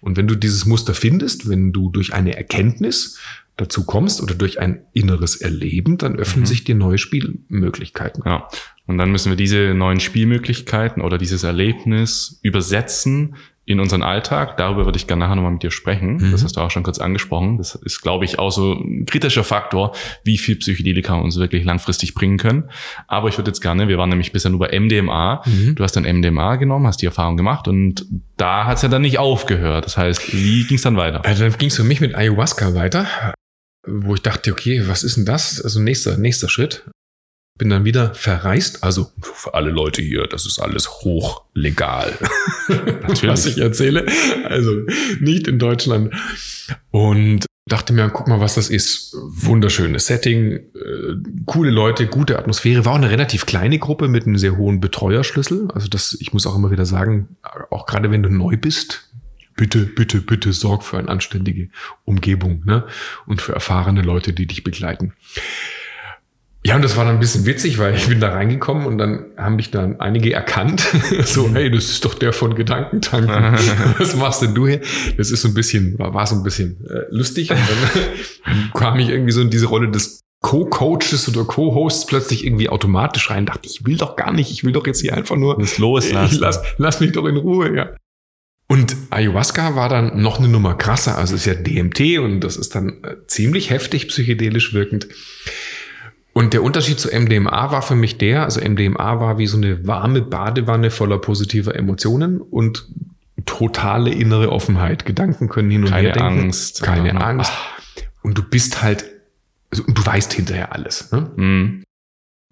Und wenn du dieses Muster findest, wenn du durch eine Erkenntnis dazu kommst oder durch ein inneres Erleben, dann öffnen mhm. sich dir neue Spielmöglichkeiten. Ja. Und dann müssen wir diese neuen Spielmöglichkeiten oder dieses Erlebnis übersetzen in unseren Alltag. Darüber würde ich gerne nachher nochmal mit dir sprechen. Mhm. Das hast du auch schon kurz angesprochen. Das ist, glaube ich, auch so ein kritischer Faktor, wie viel Psychedelika uns wirklich langfristig bringen können. Aber ich würde jetzt gerne, wir waren nämlich bisher nur bei MDMA. Mhm. Du hast dann MDMA genommen, hast die Erfahrung gemacht und da hat es ja dann nicht aufgehört. Das heißt, wie ging es dann weiter? Also dann ging es für mich mit Ayahuasca weiter wo ich dachte, okay, was ist denn das? Also nächster, nächster Schritt. bin dann wieder verreist. Also für alle Leute hier, das ist alles hochlegal, was ich erzähle. Also nicht in Deutschland. Und dachte mir, guck mal, was das ist. Wunderschönes Setting, äh, coole Leute, gute Atmosphäre. War auch eine relativ kleine Gruppe mit einem sehr hohen Betreuerschlüssel. Also das, ich muss auch immer wieder sagen, auch gerade wenn du neu bist, bitte, bitte, bitte sorg für eine anständige Umgebung ne? und für erfahrene Leute, die dich begleiten. Ja, und das war dann ein bisschen witzig, weil ich bin da reingekommen und dann haben mich dann einige erkannt. so, hey, das ist doch der von Gedankentanken. Was machst denn du hier? Das ist so ein bisschen, war, war so ein bisschen äh, lustig. Und dann kam ich irgendwie so in diese Rolle des Co-Coaches oder Co-Hosts plötzlich irgendwie automatisch rein. Dachte, ich will doch gar nicht, ich will doch jetzt hier einfach nur das loslassen. Lass, lass mich doch in Ruhe, ja. Und Ayahuasca war dann noch eine Nummer krasser. Also es ist ja DMT und das ist dann äh, ziemlich heftig psychedelisch wirkend. Und der Unterschied zu MDMA war für mich der, also MDMA war wie so eine warme Badewanne voller positiver Emotionen und totale innere Offenheit. Gedanken können hin und keine her denken. Angst. Keine Angst. Und du bist halt, also, du weißt hinterher alles. Ne? Mhm.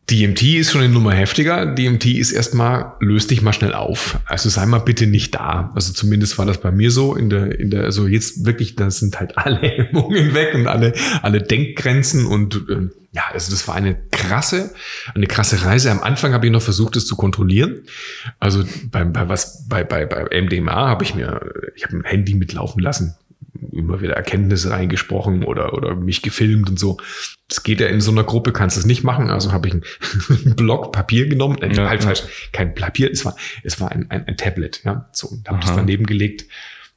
DMT ist schon eine Nummer heftiger. DMT ist erstmal, löst dich mal schnell auf. Also sei mal bitte nicht da. Also zumindest war das bei mir so in der, in der, also jetzt wirklich, da sind halt alle Hemmungen weg und alle, alle Denkgrenzen und äh, ja, also das war eine krasse, eine krasse Reise. Am Anfang habe ich noch versucht, es zu kontrollieren. Also bei, bei was, bei, bei, bei MDMA habe ich mir, ich habe ein Handy mitlaufen lassen immer wieder Erkenntnisse reingesprochen oder, oder mich gefilmt und so. Das geht ja in so einer Gruppe, kannst du es nicht machen. Also habe ich einen Block Papier genommen, äh, Ja, halt ja. falsch, kein Papier, es war, es war ein, ein, ein Tablet, ja. So, und habe das daneben gelegt.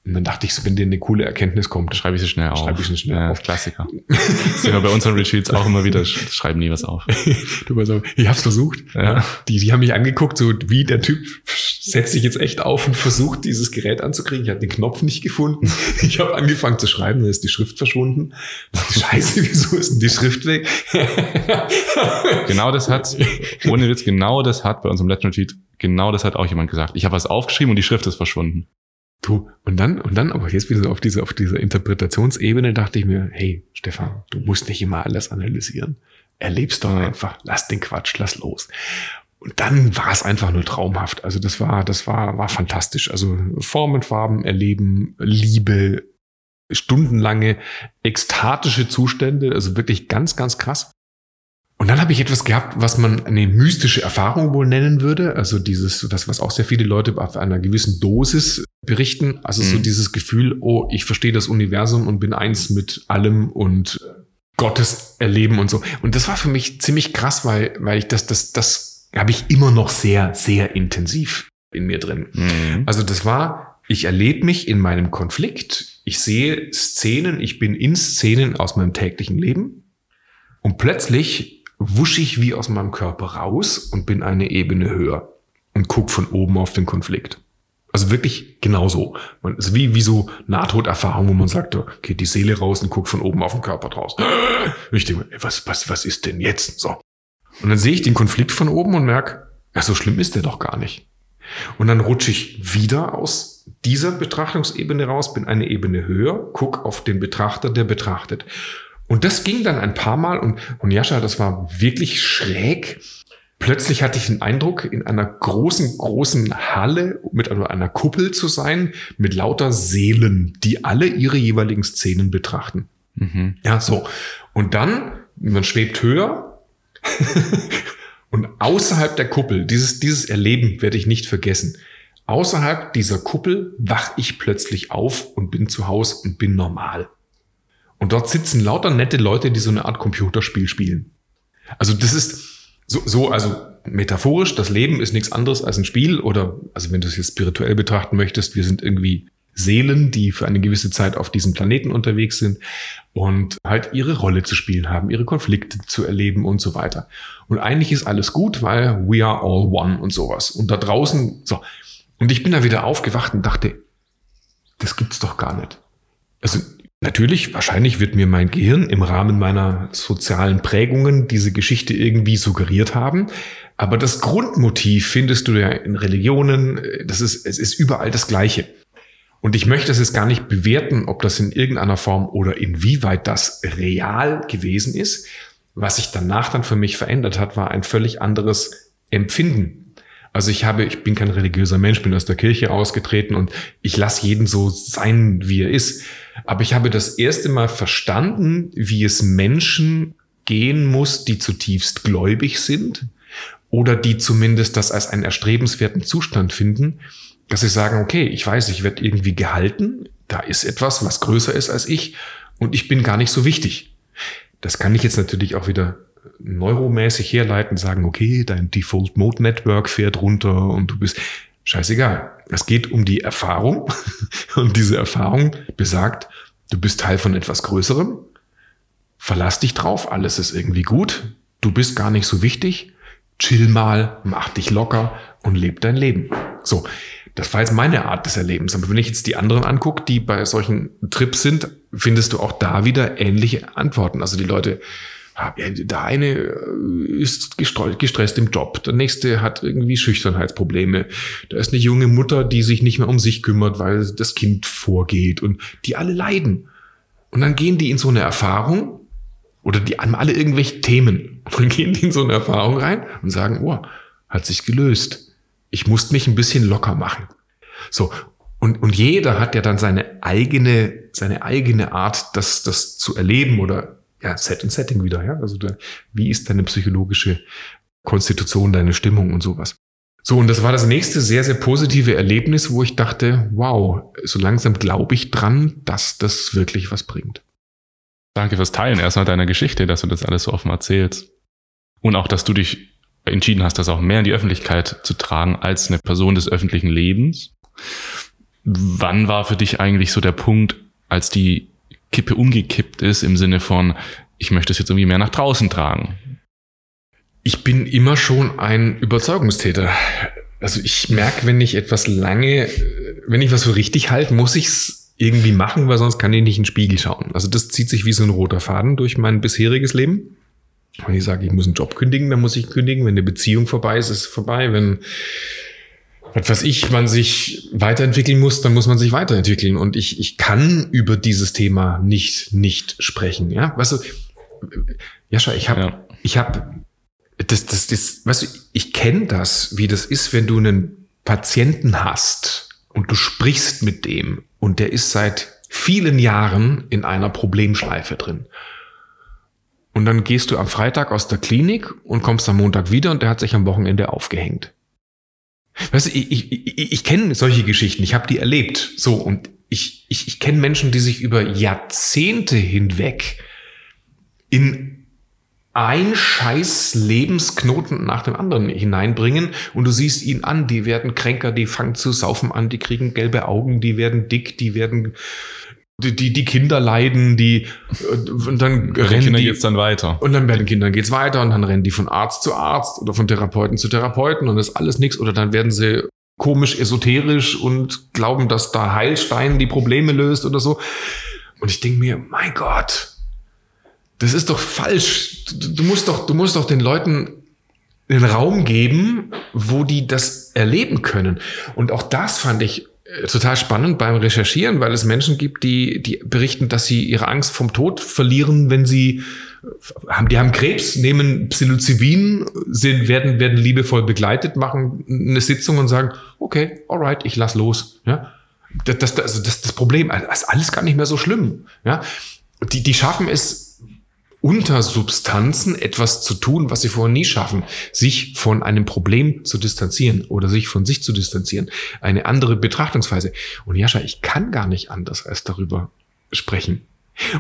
Und dann dachte ich, so, wenn dir eine coole Erkenntnis kommt, Schreibe ich sie schnell auf. Schreibe ich sie schnell ja, auf. Klassiker. Das sehen wir bei unseren Retreats auch immer wieder, sch- schreiben nie was auf. du war so, ich hab's versucht. Ja. Die, die haben mich angeguckt, so wie der Typ setzt sich jetzt echt auf und versucht, dieses Gerät anzukriegen. Ich habe den Knopf nicht gefunden. Ich habe angefangen zu schreiben, dann ist die Schrift verschwunden. Scheiße, wieso ist denn die Schrift weg? Genau das hat, ohne Witz, genau das hat bei unserem letzten Retreat, genau das hat auch jemand gesagt. Ich habe was aufgeschrieben und die Schrift ist verschwunden. Du, und dann, und dann, aber jetzt wieder so auf diese, auf dieser Interpretationsebene dachte ich mir, hey, Stefan, du musst nicht immer alles analysieren. Erleb's doch einfach. Lass den Quatsch, lass los. Und dann war es einfach nur traumhaft. Also das war, das war, war fantastisch. Also Formen, Farben, Erleben, Liebe, stundenlange ekstatische Zustände, also wirklich ganz, ganz krass. Und dann habe ich etwas gehabt, was man eine mystische Erfahrung wohl nennen würde. Also dieses, das, was auch sehr viele Leute auf einer gewissen Dosis berichten. Also so Mhm. dieses Gefühl, oh, ich verstehe das Universum und bin eins mit allem und Gottes erleben und so. Und das war für mich ziemlich krass, weil, weil ich das, das, das habe ich immer noch sehr, sehr intensiv in mir drin. Mhm. Also das war, ich erlebe mich in meinem Konflikt, ich sehe Szenen, ich bin in Szenen aus meinem täglichen Leben und plötzlich wusche ich wie aus meinem Körper raus und bin eine Ebene höher und guck von oben auf den Konflikt. Also wirklich genauso. Man ist wie, wie so Nahtoderfahrung, wo man sagt, okay, die Seele raus und guckt von oben auf den Körper draus. Ich denke, was, was, was ist denn jetzt? So. Und dann sehe ich den Konflikt von oben und merke, ja, so schlimm ist der doch gar nicht. Und dann rutsche ich wieder aus dieser Betrachtungsebene raus, bin eine Ebene höher, guck auf den Betrachter, der betrachtet. Und das ging dann ein paar Mal und, und Jascha, das war wirklich schräg. Plötzlich hatte ich den Eindruck, in einer großen, großen Halle mit einer einer Kuppel zu sein, mit lauter Seelen, die alle ihre jeweiligen Szenen betrachten. Mhm. Ja, so. Und dann, man schwebt höher und außerhalb der Kuppel, dieses, dieses Erleben werde ich nicht vergessen. Außerhalb dieser Kuppel wach ich plötzlich auf und bin zu Hause und bin normal. Und dort sitzen lauter nette Leute, die so eine Art Computerspiel spielen. Also das ist so, so also metaphorisch, das Leben ist nichts anderes als ein Spiel oder, also wenn du es jetzt spirituell betrachten möchtest, wir sind irgendwie Seelen, die für eine gewisse Zeit auf diesem Planeten unterwegs sind und halt ihre Rolle zu spielen haben, ihre Konflikte zu erleben und so weiter. Und eigentlich ist alles gut, weil we are all one und sowas. Und da draußen, so. Und ich bin da wieder aufgewacht und dachte, das gibt's doch gar nicht. Also natürlich, wahrscheinlich wird mir mein Gehirn im Rahmen meiner sozialen Prägungen diese Geschichte irgendwie suggeriert haben. Aber das Grundmotiv findest du ja in Religionen, das ist, es ist überall das Gleiche. Und ich möchte es jetzt gar nicht bewerten, ob das in irgendeiner Form oder inwieweit das real gewesen ist. was sich danach dann für mich verändert hat, war ein völlig anderes Empfinden. Also ich habe, ich bin kein religiöser Mensch, bin aus der Kirche ausgetreten und ich lasse jeden so sein, wie er ist. Aber ich habe das erste Mal verstanden, wie es Menschen gehen muss, die zutiefst gläubig sind oder die zumindest das als einen erstrebenswerten Zustand finden, dass sie sagen, okay, ich weiß, ich werde irgendwie gehalten, da ist etwas, was größer ist als ich und ich bin gar nicht so wichtig. Das kann ich jetzt natürlich auch wieder neuromäßig herleiten, sagen, okay, dein Default Mode Network fährt runter und du bist scheißegal. Es geht um die Erfahrung und diese Erfahrung besagt, du bist Teil von etwas Größerem. Verlass dich drauf, alles ist irgendwie gut. Du bist gar nicht so wichtig. Chill mal, mach dich locker und leb dein Leben. So. Das war jetzt meine Art des Erlebens. Aber wenn ich jetzt die anderen angucke, die bei solchen Trips sind, findest du auch da wieder ähnliche Antworten. Also die Leute, der eine äh, ist gestresst im Job, der nächste hat irgendwie Schüchternheitsprobleme, da ist eine junge Mutter, die sich nicht mehr um sich kümmert, weil das Kind vorgeht und die alle leiden. Und dann gehen die in so eine Erfahrung oder die haben alle irgendwelche Themen und dann gehen die in so eine Erfahrung rein und sagen, oh, hat sich gelöst. Ich musste mich ein bisschen locker machen. So. Und, und jeder hat ja dann seine eigene, seine eigene Art, das, das zu erleben oder ja, Set und Setting wieder, ja. Also da, wie ist deine psychologische Konstitution, deine Stimmung und sowas. So, und das war das nächste sehr, sehr positive Erlebnis, wo ich dachte, wow, so langsam glaube ich dran, dass das wirklich was bringt. Danke fürs Teilen erstmal deiner Geschichte, dass du das alles so offen erzählst. Und auch, dass du dich entschieden hast, das auch mehr in die Öffentlichkeit zu tragen als eine Person des öffentlichen Lebens. Wann war für dich eigentlich so der Punkt, als die Kippe umgekippt ist im Sinne von, ich möchte es jetzt irgendwie mehr nach draußen tragen? Ich bin immer schon ein Überzeugungstäter. Also ich merke, wenn ich etwas lange, wenn ich was für richtig halte, muss ich es irgendwie machen, weil sonst kann ich nicht in den Spiegel schauen. Also das zieht sich wie so ein roter Faden durch mein bisheriges Leben. Wenn ich sage, ich muss einen Job kündigen, dann muss ich kündigen. Wenn eine Beziehung vorbei ist, ist es vorbei. Wenn, was weiß ich, man sich weiterentwickeln muss, dann muss man sich weiterentwickeln. Und ich, ich kann über dieses Thema nicht, nicht sprechen. Ja, weißt du, Jascha, ich habe, ja. ich habe, das, das, das, weißt du, ich kenne das, wie das ist, wenn du einen Patienten hast und du sprichst mit dem und der ist seit vielen Jahren in einer Problemschleife drin. Und dann gehst du am Freitag aus der Klinik und kommst am Montag wieder und der hat sich am Wochenende aufgehängt. Weißt du, ich, ich, ich, kenne solche Geschichten, ich habe die erlebt. So, und ich, ich, ich kenne Menschen, die sich über Jahrzehnte hinweg in ein scheiß Lebensknoten nach dem anderen hineinbringen und du siehst ihn an, die werden kränker, die fangen zu saufen an, die kriegen gelbe Augen, die werden dick, die werden die, die, die Kinder leiden, die und dann rennen Kinder die geht's dann weiter. Und dann bei den Kindern geht's weiter und dann rennen die von Arzt zu Arzt oder von Therapeuten zu Therapeuten und das ist alles nichts oder dann werden sie komisch esoterisch und glauben, dass da Heilstein die Probleme löst oder so. Und ich denke mir, mein Gott, das ist doch falsch. Du, musst doch, du musst doch den Leuten den Raum geben, wo die das erleben können. Und auch das fand ich äh, total spannend beim Recherchieren, weil es Menschen gibt, die, die berichten, dass sie ihre Angst vom Tod verlieren, wenn sie haben, die haben Krebs, nehmen Psilocybin, sind, werden, werden liebevoll begleitet, machen eine Sitzung und sagen, okay, alright, ich lass los, ja. Das, das, also das, das Problem, das ist alles gar nicht mehr so schlimm, ja. Die, die schaffen es, Untersubstanzen etwas zu tun, was sie vorher nie schaffen, sich von einem Problem zu distanzieren oder sich von sich zu distanzieren. Eine andere Betrachtungsweise. Und Jascha, ich kann gar nicht anders als darüber sprechen.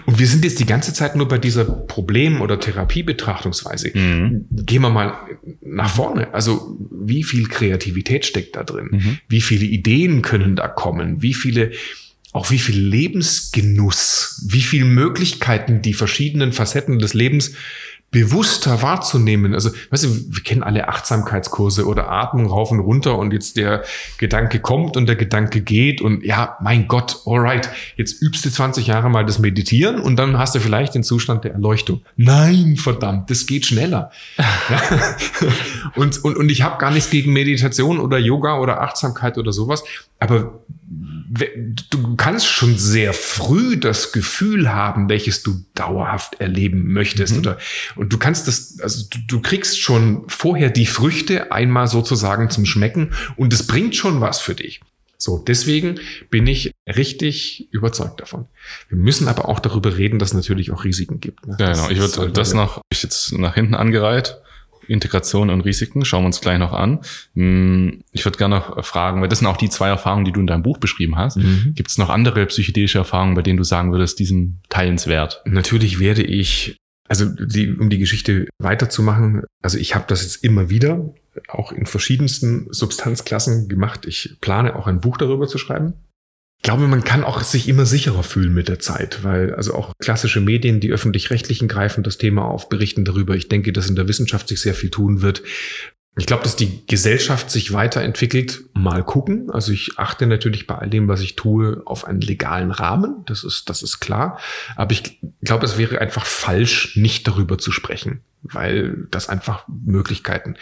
Und wir sind jetzt die ganze Zeit nur bei dieser Problem- oder Therapiebetrachtungsweise. Mhm. Gehen wir mal nach vorne. Also wie viel Kreativität steckt da drin? Mhm. Wie viele Ideen können da kommen? Wie viele auch wie viel Lebensgenuss, wie viel Möglichkeiten die verschiedenen Facetten des Lebens bewusster wahrzunehmen. Also, weißt du, wir kennen alle Achtsamkeitskurse oder Atmung rauf und runter und jetzt der Gedanke kommt und der Gedanke geht und ja, mein Gott, alright, jetzt übst du 20 Jahre mal das Meditieren und dann hast du vielleicht den Zustand der Erleuchtung. Nein, verdammt, das geht schneller. und, und, und ich habe gar nichts gegen Meditation oder Yoga oder Achtsamkeit oder sowas, aber du kannst schon sehr früh das Gefühl haben, welches du dauerhaft erleben möchtest. Mhm. Oder, und du kannst das, also du, du, kriegst schon vorher die Früchte einmal sozusagen zum Schmecken und es bringt schon was für dich. So, deswegen bin ich richtig überzeugt davon. Wir müssen aber auch darüber reden, dass es natürlich auch Risiken gibt. Ne? Ja, genau. Ich würde das noch, ich jetzt nach hinten angereiht Integration und Risiken, schauen wir uns gleich noch an. Hm, ich würde gerne noch fragen, weil das sind auch die zwei Erfahrungen, die du in deinem Buch beschrieben hast. Mhm. Gibt es noch andere psychedelische Erfahrungen, bei denen du sagen würdest, die sind teilenswert? Natürlich werde ich, also die, um die Geschichte weiterzumachen, also ich habe das jetzt immer wieder auch in verschiedensten Substanzklassen gemacht. Ich plane auch ein Buch darüber zu schreiben glaube, man kann auch sich immer sicherer fühlen mit der Zeit, weil also auch klassische Medien, die öffentlich-rechtlichen greifen das Thema auf, berichten darüber. Ich denke, dass in der Wissenschaft sich sehr viel tun wird. Ich glaube, dass die Gesellschaft sich weiterentwickelt. Mal gucken. Also ich achte natürlich bei all dem, was ich tue, auf einen legalen Rahmen. Das ist, das ist klar. Aber ich glaube, es wäre einfach falsch, nicht darüber zu sprechen, weil das einfach Möglichkeiten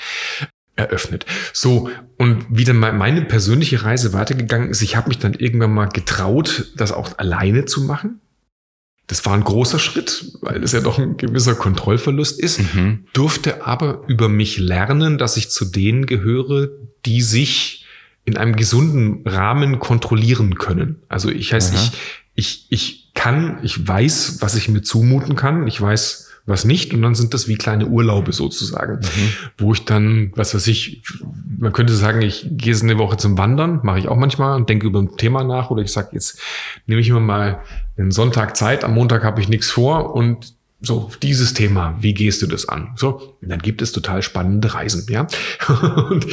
eröffnet. So, und wie dann meine persönliche Reise weitergegangen ist, ich habe mich dann irgendwann mal getraut, das auch alleine zu machen. Das war ein großer Schritt, weil es ja doch ein gewisser Kontrollverlust ist, mhm. durfte aber über mich lernen, dass ich zu denen gehöre, die sich in einem gesunden Rahmen kontrollieren können. Also ich heißt, ich, ich, ich kann, ich weiß, was ich mir zumuten kann. Ich weiß, was nicht. Und dann sind das wie kleine Urlaube sozusagen, mhm. wo ich dann, was weiß ich, man könnte sagen, ich gehe jetzt eine Woche zum Wandern, mache ich auch manchmal und denke über ein Thema nach. Oder ich sage, jetzt nehme ich mir mal einen Sonntag Zeit, am Montag habe ich nichts vor und so, dieses Thema, wie gehst du das an? So, und dann gibt es total spannende Reisen, ja. und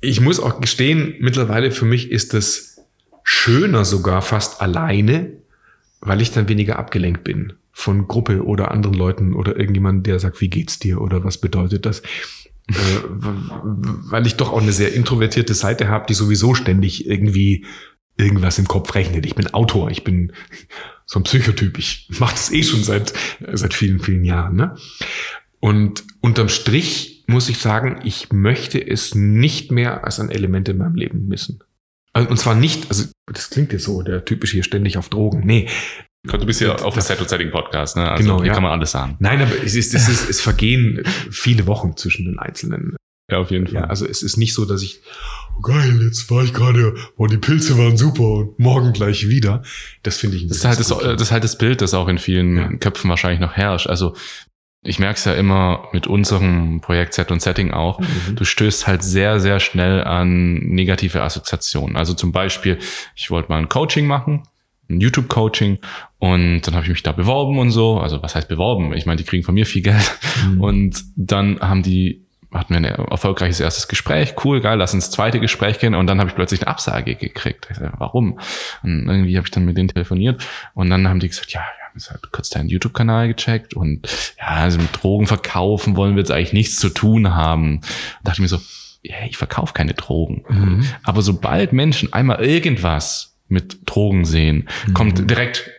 ich muss auch gestehen, mittlerweile für mich ist es schöner sogar fast alleine, weil ich dann weniger abgelenkt bin von Gruppe oder anderen Leuten oder irgendjemand, der sagt, wie geht's dir oder was bedeutet das? äh, weil ich doch auch eine sehr introvertierte Seite habe, die sowieso ständig irgendwie irgendwas im Kopf rechnet. Ich bin Autor, ich bin so ein Psychotyp, ich mache das eh schon seit, seit vielen, vielen Jahren. Ne? Und unterm Strich muss ich sagen, ich möchte es nicht mehr als ein Element in meinem Leben missen. Und zwar nicht, also das klingt jetzt so, der typisch hier ständig auf Drogen. Nee, Du bist ja auf der Set Setting Podcast, ne? Also genau, hier ja. kann man alles sagen. Nein, aber es ist, es ist, es vergehen viele Wochen zwischen den einzelnen. Ja, auf jeden Fall. Ja, also es ist nicht so, dass ich, oh geil, jetzt war ich gerade, oh, die Pilze waren super und morgen gleich wieder. Das finde ich ein das ist halt das, das ist halt das Bild, das auch in vielen ja. Köpfen wahrscheinlich noch herrscht. Also ich merke es ja immer mit unserem Projekt Set und Setting auch, mhm. du stößt halt sehr, sehr schnell an negative Assoziationen. Also zum Beispiel, ich wollte mal ein Coaching machen ein YouTube-Coaching und dann habe ich mich da beworben und so. Also was heißt beworben? Ich meine, die kriegen von mir viel Geld. Mhm. Und dann haben die, hatten wir ein erfolgreiches erstes Gespräch. Cool, geil, lass uns zweite Gespräch gehen. Und dann habe ich plötzlich eine Absage gekriegt. Ich sag, warum? Und irgendwie habe ich dann mit denen telefoniert und dann haben die gesagt, ja, wir haben jetzt halt kurz deinen YouTube-Kanal gecheckt und ja, also mit Drogen verkaufen wollen wir jetzt eigentlich nichts zu tun haben. Und dachte ich mir so, ja, ich verkaufe keine Drogen. Mhm. Aber sobald Menschen einmal irgendwas mit Drogen sehen. Mhm. Kommt direkt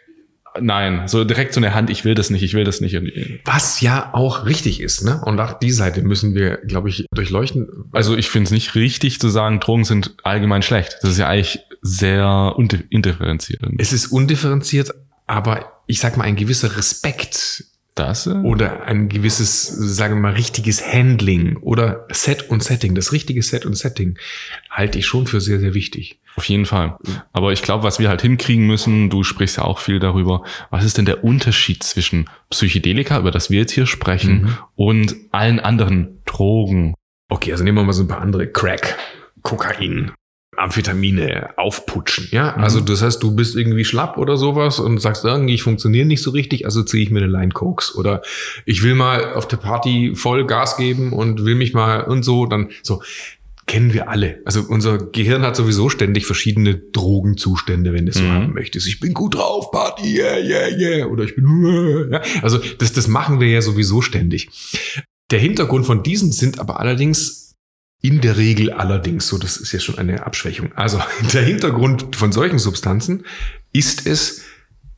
Nein, so direkt so eine Hand, ich will das nicht, ich will das nicht. Was ja auch richtig ist, ne? Und auch die Seite müssen wir, glaube ich, durchleuchten. Also ich finde es nicht richtig zu sagen, Drogen sind allgemein schlecht. Das ist ja eigentlich sehr undifferenziert. Es ist undifferenziert, aber ich sag mal, ein gewisser Respekt das? Oder ein gewisses, sagen wir mal, richtiges Handling oder Set und Setting. Das richtige Set und Setting halte ich schon für sehr, sehr wichtig. Auf jeden Fall. Aber ich glaube, was wir halt hinkriegen müssen, du sprichst ja auch viel darüber, was ist denn der Unterschied zwischen Psychedelika, über das wir jetzt hier sprechen, mhm. und allen anderen Drogen? Okay, also nehmen wir mal so ein paar andere. Crack, Kokain, Amphetamine aufputschen, ja. Mhm. Also das heißt, du bist irgendwie schlapp oder sowas und sagst irgendwie, ich funktioniere nicht so richtig, also ziehe ich mir eine Line Cokes oder ich will mal auf der Party voll Gas geben und will mich mal und so, dann so kennen wir alle. Also unser Gehirn hat sowieso ständig verschiedene Drogenzustände, wenn du es so mhm. haben möchtest. Ich bin gut drauf, Party, yeah, yeah, yeah. Oder ich bin, ja. Also das, das machen wir ja sowieso ständig. Der Hintergrund von diesen sind aber allerdings in der Regel allerdings, so das ist ja schon eine Abschwächung. Also der Hintergrund von solchen Substanzen ist es,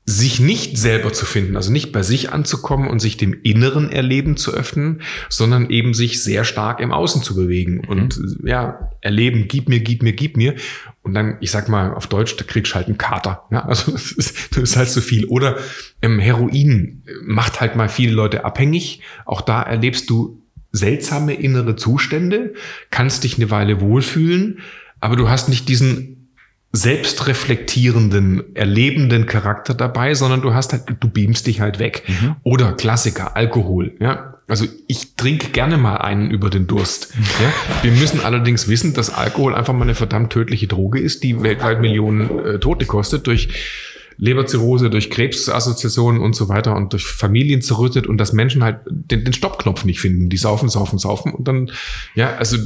sich nicht selber zu finden, also nicht bei sich anzukommen und sich dem inneren Erleben zu öffnen, sondern eben sich sehr stark im Außen zu bewegen mhm. und ja, erleben, gib mir, gib mir, gib mir. Und dann, ich sag mal, auf Deutsch, da kriegst du halt einen Kater. Ja, also das ist, das ist halt so viel. Oder ähm, Heroin macht halt mal viele Leute abhängig. Auch da erlebst du seltsame innere Zustände, kannst dich eine Weile wohlfühlen, aber du hast nicht diesen selbstreflektierenden, erlebenden Charakter dabei, sondern du hast halt, du beamst dich halt weg. Mhm. Oder Klassiker, Alkohol, ja. Also ich trinke gerne mal einen über den Durst. Ja? Wir müssen allerdings wissen, dass Alkohol einfach mal eine verdammt tödliche Droge ist, die weltweit Millionen äh, Tote kostet durch Leberzirrhose, durch Krebsassoziationen und so weiter und durch Familien zerrüttet und dass Menschen halt den, den Stoppknopf nicht finden. Die saufen, saufen, saufen und dann, ja, also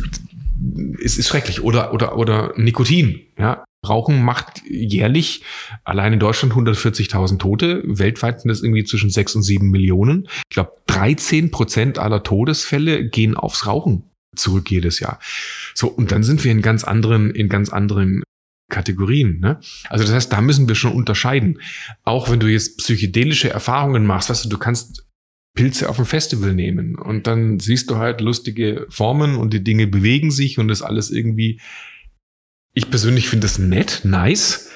es ist schrecklich. Oder, oder, oder Nikotin, ja. Rauchen macht jährlich allein in Deutschland 140.000 Tote. Weltweit sind das irgendwie zwischen 6 und 7 Millionen. Ich glaube, 13 Prozent aller Todesfälle gehen aufs Rauchen zurück jedes Jahr. So, und dann sind wir in ganz anderen, in ganz anderen Kategorien. Ne? Also das heißt, da müssen wir schon unterscheiden. Auch wenn du jetzt psychedelische Erfahrungen machst, weißt du, du kannst Pilze auf dem Festival nehmen und dann siehst du halt lustige Formen und die Dinge bewegen sich und das alles irgendwie ich persönlich finde das nett, nice,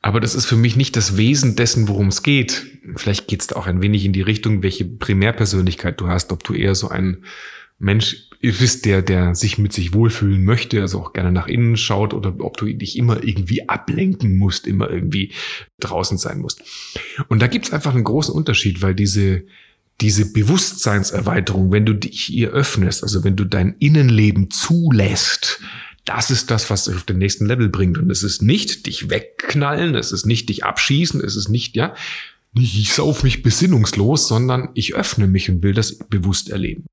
aber das ist für mich nicht das Wesen dessen, worum es geht. Vielleicht geht es auch ein wenig in die Richtung, welche Primärpersönlichkeit du hast, ob du eher so ein Mensch bist, der, der sich mit sich wohlfühlen möchte, also auch gerne nach innen schaut, oder ob du dich immer irgendwie ablenken musst, immer irgendwie draußen sein musst. Und da gibt es einfach einen großen Unterschied, weil diese, diese Bewusstseinserweiterung, wenn du dich ihr öffnest, also wenn du dein Innenleben zulässt, das ist das, was dich auf den nächsten Level bringt. Und es ist nicht dich wegknallen, es ist nicht dich abschießen, es ist nicht, ja, ich sauf mich besinnungslos, sondern ich öffne mich und will das bewusst erleben.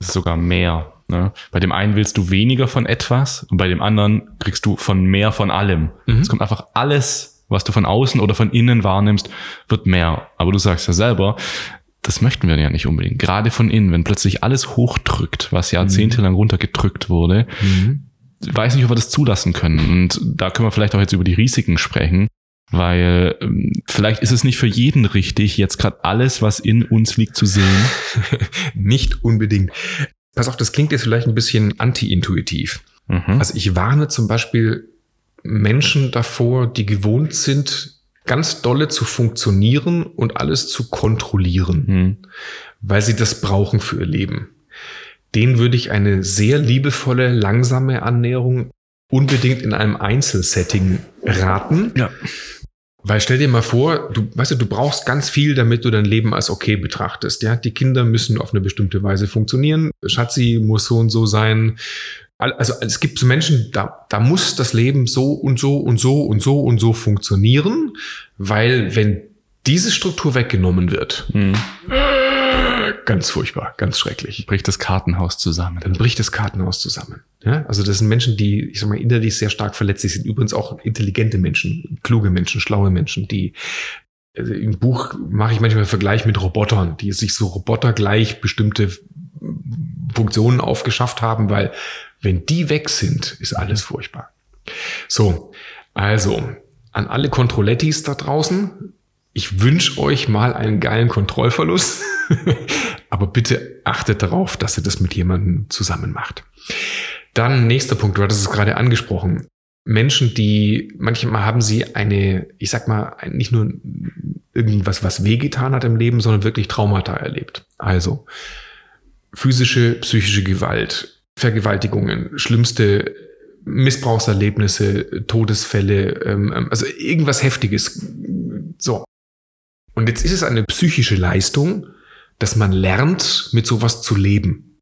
Ist sogar mehr. Ne? Bei dem einen willst du weniger von etwas und bei dem anderen kriegst du von mehr von allem. Mhm. Es kommt einfach alles, was du von außen oder von innen wahrnimmst, wird mehr. Aber du sagst ja selber, das möchten wir ja nicht unbedingt. Gerade von innen, wenn plötzlich alles hochdrückt, was jahrzehntelang mhm. runtergedrückt wurde, mhm weiß nicht, ob wir das zulassen können. Und da können wir vielleicht auch jetzt über die Risiken sprechen, weil ähm, vielleicht ist es nicht für jeden richtig, jetzt gerade alles, was in uns liegt, zu sehen. nicht unbedingt. Pass auf, das klingt jetzt vielleicht ein bisschen anti-intuitiv. Mhm. Also ich warne zum Beispiel Menschen davor, die gewohnt sind, ganz dolle zu funktionieren und alles zu kontrollieren, mhm. weil sie das brauchen für ihr Leben den würde ich eine sehr liebevolle, langsame Annäherung unbedingt in einem Einzelsetting raten. Ja. Weil stell dir mal vor, du weißt du, du brauchst ganz viel, damit du dein Leben als okay betrachtest. Ja, die Kinder müssen auf eine bestimmte Weise funktionieren. Schatzi muss so und so sein. Also es gibt so Menschen, da, da muss das Leben so und so und so und so und so funktionieren, weil wenn diese Struktur weggenommen wird, mhm Ganz furchtbar, ganz schrecklich. Bricht das Kartenhaus zusammen. Dann bricht das Kartenhaus zusammen. Ja, also das sind Menschen, die, ich sag mal, innerlich sehr stark verletzlich sind. Übrigens auch intelligente Menschen, kluge Menschen, schlaue Menschen, die also im Buch mache ich manchmal einen Vergleich mit Robotern, die sich so robotergleich bestimmte Funktionen aufgeschafft haben, weil wenn die weg sind, ist alles furchtbar. So, also an alle Kontrollettis da draußen, ich wünsche euch mal einen geilen Kontrollverlust. Aber bitte achtet darauf, dass ihr das mit jemandem zusammen macht. Dann nächster Punkt, du hattest es gerade angesprochen. Menschen, die, manchmal haben sie eine, ich sag mal, nicht nur irgendwas, was wehgetan hat im Leben, sondern wirklich Traumata erlebt. Also physische, psychische Gewalt, Vergewaltigungen, schlimmste Missbrauchserlebnisse, Todesfälle, ähm, ähm, also irgendwas Heftiges. So. Und jetzt ist es eine psychische Leistung, dass man lernt, mit sowas zu leben.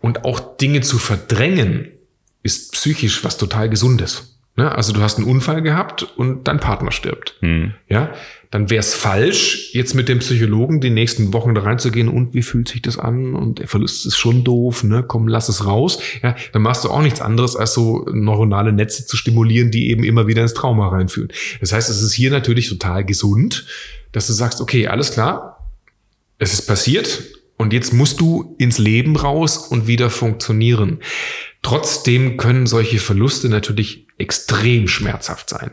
Und auch Dinge zu verdrängen, ist psychisch was total Gesundes. Ne? Also du hast einen Unfall gehabt und dein Partner stirbt. Hm. Ja, dann wäre es falsch, jetzt mit dem Psychologen die nächsten Wochen da reinzugehen und wie fühlt sich das an und der Verlust ist schon doof, ne? Komm, lass es raus. Ja, dann machst du auch nichts anderes, als so neuronale Netze zu stimulieren, die eben immer wieder ins Trauma reinführen. Das heißt, es ist hier natürlich total gesund, dass du sagst, okay, alles klar, es ist passiert und jetzt musst du ins Leben raus und wieder funktionieren. Trotzdem können solche Verluste natürlich extrem schmerzhaft sein.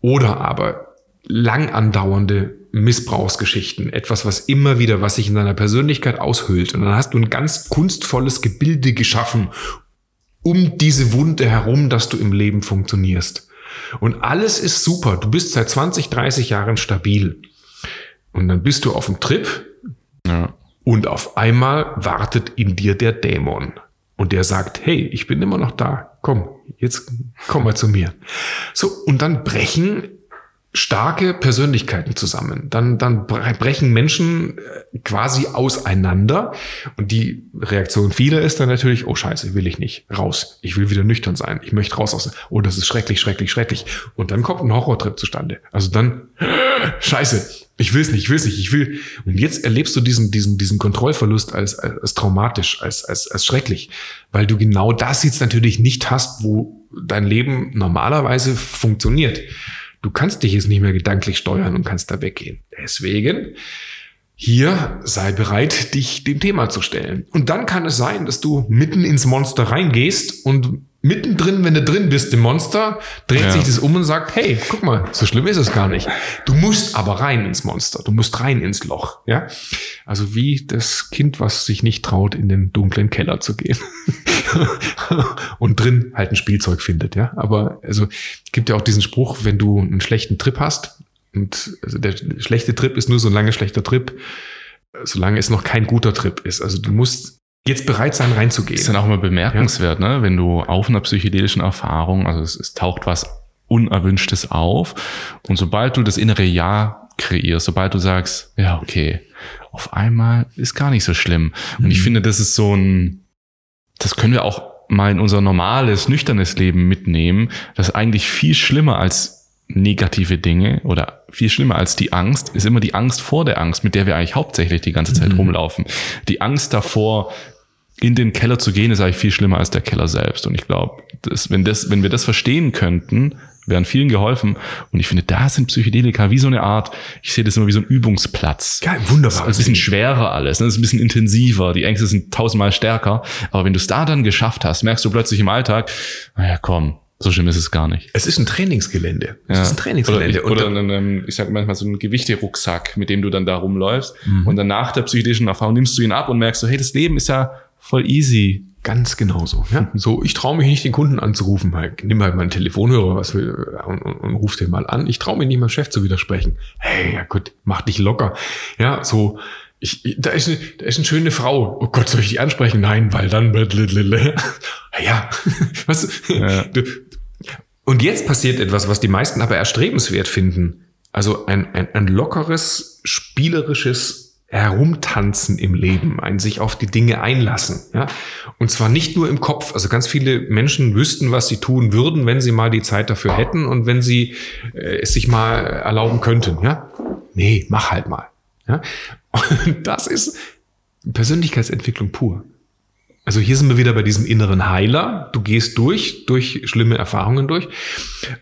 Oder aber lang andauernde Missbrauchsgeschichten, etwas, was immer wieder, was sich in deiner Persönlichkeit aushöhlt. Und dann hast du ein ganz kunstvolles Gebilde geschaffen um diese Wunde herum, dass du im Leben funktionierst. Und alles ist super. Du bist seit 20, 30 Jahren stabil. Und dann bist du auf dem Trip ja. und auf einmal wartet in dir der Dämon. Und der sagt, hey, ich bin immer noch da. Komm, jetzt komm mal zu mir. So, und dann brechen starke Persönlichkeiten zusammen. Dann, dann brechen Menschen äh, quasi auseinander. Und die Reaktion vieler ist dann natürlich, oh scheiße, will ich nicht. Raus. Ich will wieder nüchtern sein. Ich möchte raus aus. Oh, das ist schrecklich, schrecklich, schrecklich. Und dann kommt ein Horrortrip zustande. Also dann, scheiße, ich will's nicht, ich will's nicht, ich will. Und jetzt erlebst du diesen, diesen, diesen Kontrollverlust als, als, als traumatisch, als, als, als schrecklich. Weil du genau das jetzt natürlich nicht hast, wo dein Leben normalerweise funktioniert. Du kannst dich jetzt nicht mehr gedanklich steuern und kannst da weggehen. Deswegen hier sei bereit, dich dem Thema zu stellen. Und dann kann es sein, dass du mitten ins Monster reingehst und mittendrin, wenn du drin bist im Monster, dreht ja. sich das um und sagt, hey, guck mal, so schlimm ist es gar nicht. Du musst aber rein ins Monster, du musst rein ins Loch, ja? Also wie das Kind, was sich nicht traut, in den dunklen Keller zu gehen und drin halt ein Spielzeug findet, ja? Aber also gibt ja auch diesen Spruch, wenn du einen schlechten Trip hast und also der schlechte Trip ist nur so ein lange schlechter Trip, solange es noch kein guter Trip ist. Also du musst jetzt bereit sein, reinzugehen. Das ist dann auch mal bemerkenswert, ja. ne? wenn du auf einer psychedelischen Erfahrung, also es, es taucht was Unerwünschtes auf und sobald du das innere Ja kreierst, sobald du sagst, ja, okay, auf einmal ist gar nicht so schlimm. Und mhm. ich finde, das ist so ein, das können wir auch mal in unser normales, nüchternes Leben mitnehmen, das ist eigentlich viel schlimmer als negative Dinge oder viel schlimmer als die Angst ist immer die Angst vor der Angst, mit der wir eigentlich hauptsächlich die ganze Zeit mhm. rumlaufen. Die Angst davor, in den Keller zu gehen, ist eigentlich viel schlimmer als der Keller selbst. Und ich glaube, wenn, das, wenn wir das verstehen könnten, wären vielen geholfen. Und ich finde, da sind Psychedelika wie so eine Art, ich sehe das immer wie so ein Übungsplatz. Ja, wunderbar. Es ist ein bisschen schwerer alles, ne? es ist ein bisschen intensiver, die Ängste sind tausendmal stärker. Aber wenn du es da dann geschafft hast, merkst du plötzlich im Alltag, naja, komm, so schlimm ist es gar nicht. Es ist ein Trainingsgelände. Es ja. ist ein Trainingsgelände. Oder, ich, oder ein, ich sage manchmal so ein Gewichterucksack, mit dem du dann da rumläufst. Mhm. Und dann nach der psychischen Erfahrung nimmst du ihn ab und merkst so, hey, das Leben ist ja voll easy. Ganz genauso. Ja? So, ich traue mich nicht, den Kunden anzurufen. Halt, nimm halt meinen Telefonhörer was will, und, und, und ruf den mal an. Ich traue mich nicht, meinem Chef zu widersprechen. Hey, ja gut, mach dich locker. Ja, so, ich, da, ist eine, da ist eine schöne Frau. Oh Gott, soll ich die ansprechen? Nein, weil dann. Ja, du, ja. du, und jetzt passiert etwas, was die meisten aber erstrebenswert finden. Also ein, ein, ein lockeres, spielerisches Herumtanzen im Leben, ein sich auf die Dinge einlassen. Ja? Und zwar nicht nur im Kopf. Also ganz viele Menschen wüssten, was sie tun würden, wenn sie mal die Zeit dafür hätten und wenn sie äh, es sich mal erlauben könnten. Ja? Nee, mach halt mal. Ja? Und das ist Persönlichkeitsentwicklung pur. Also hier sind wir wieder bei diesem inneren Heiler. Du gehst durch, durch schlimme Erfahrungen durch.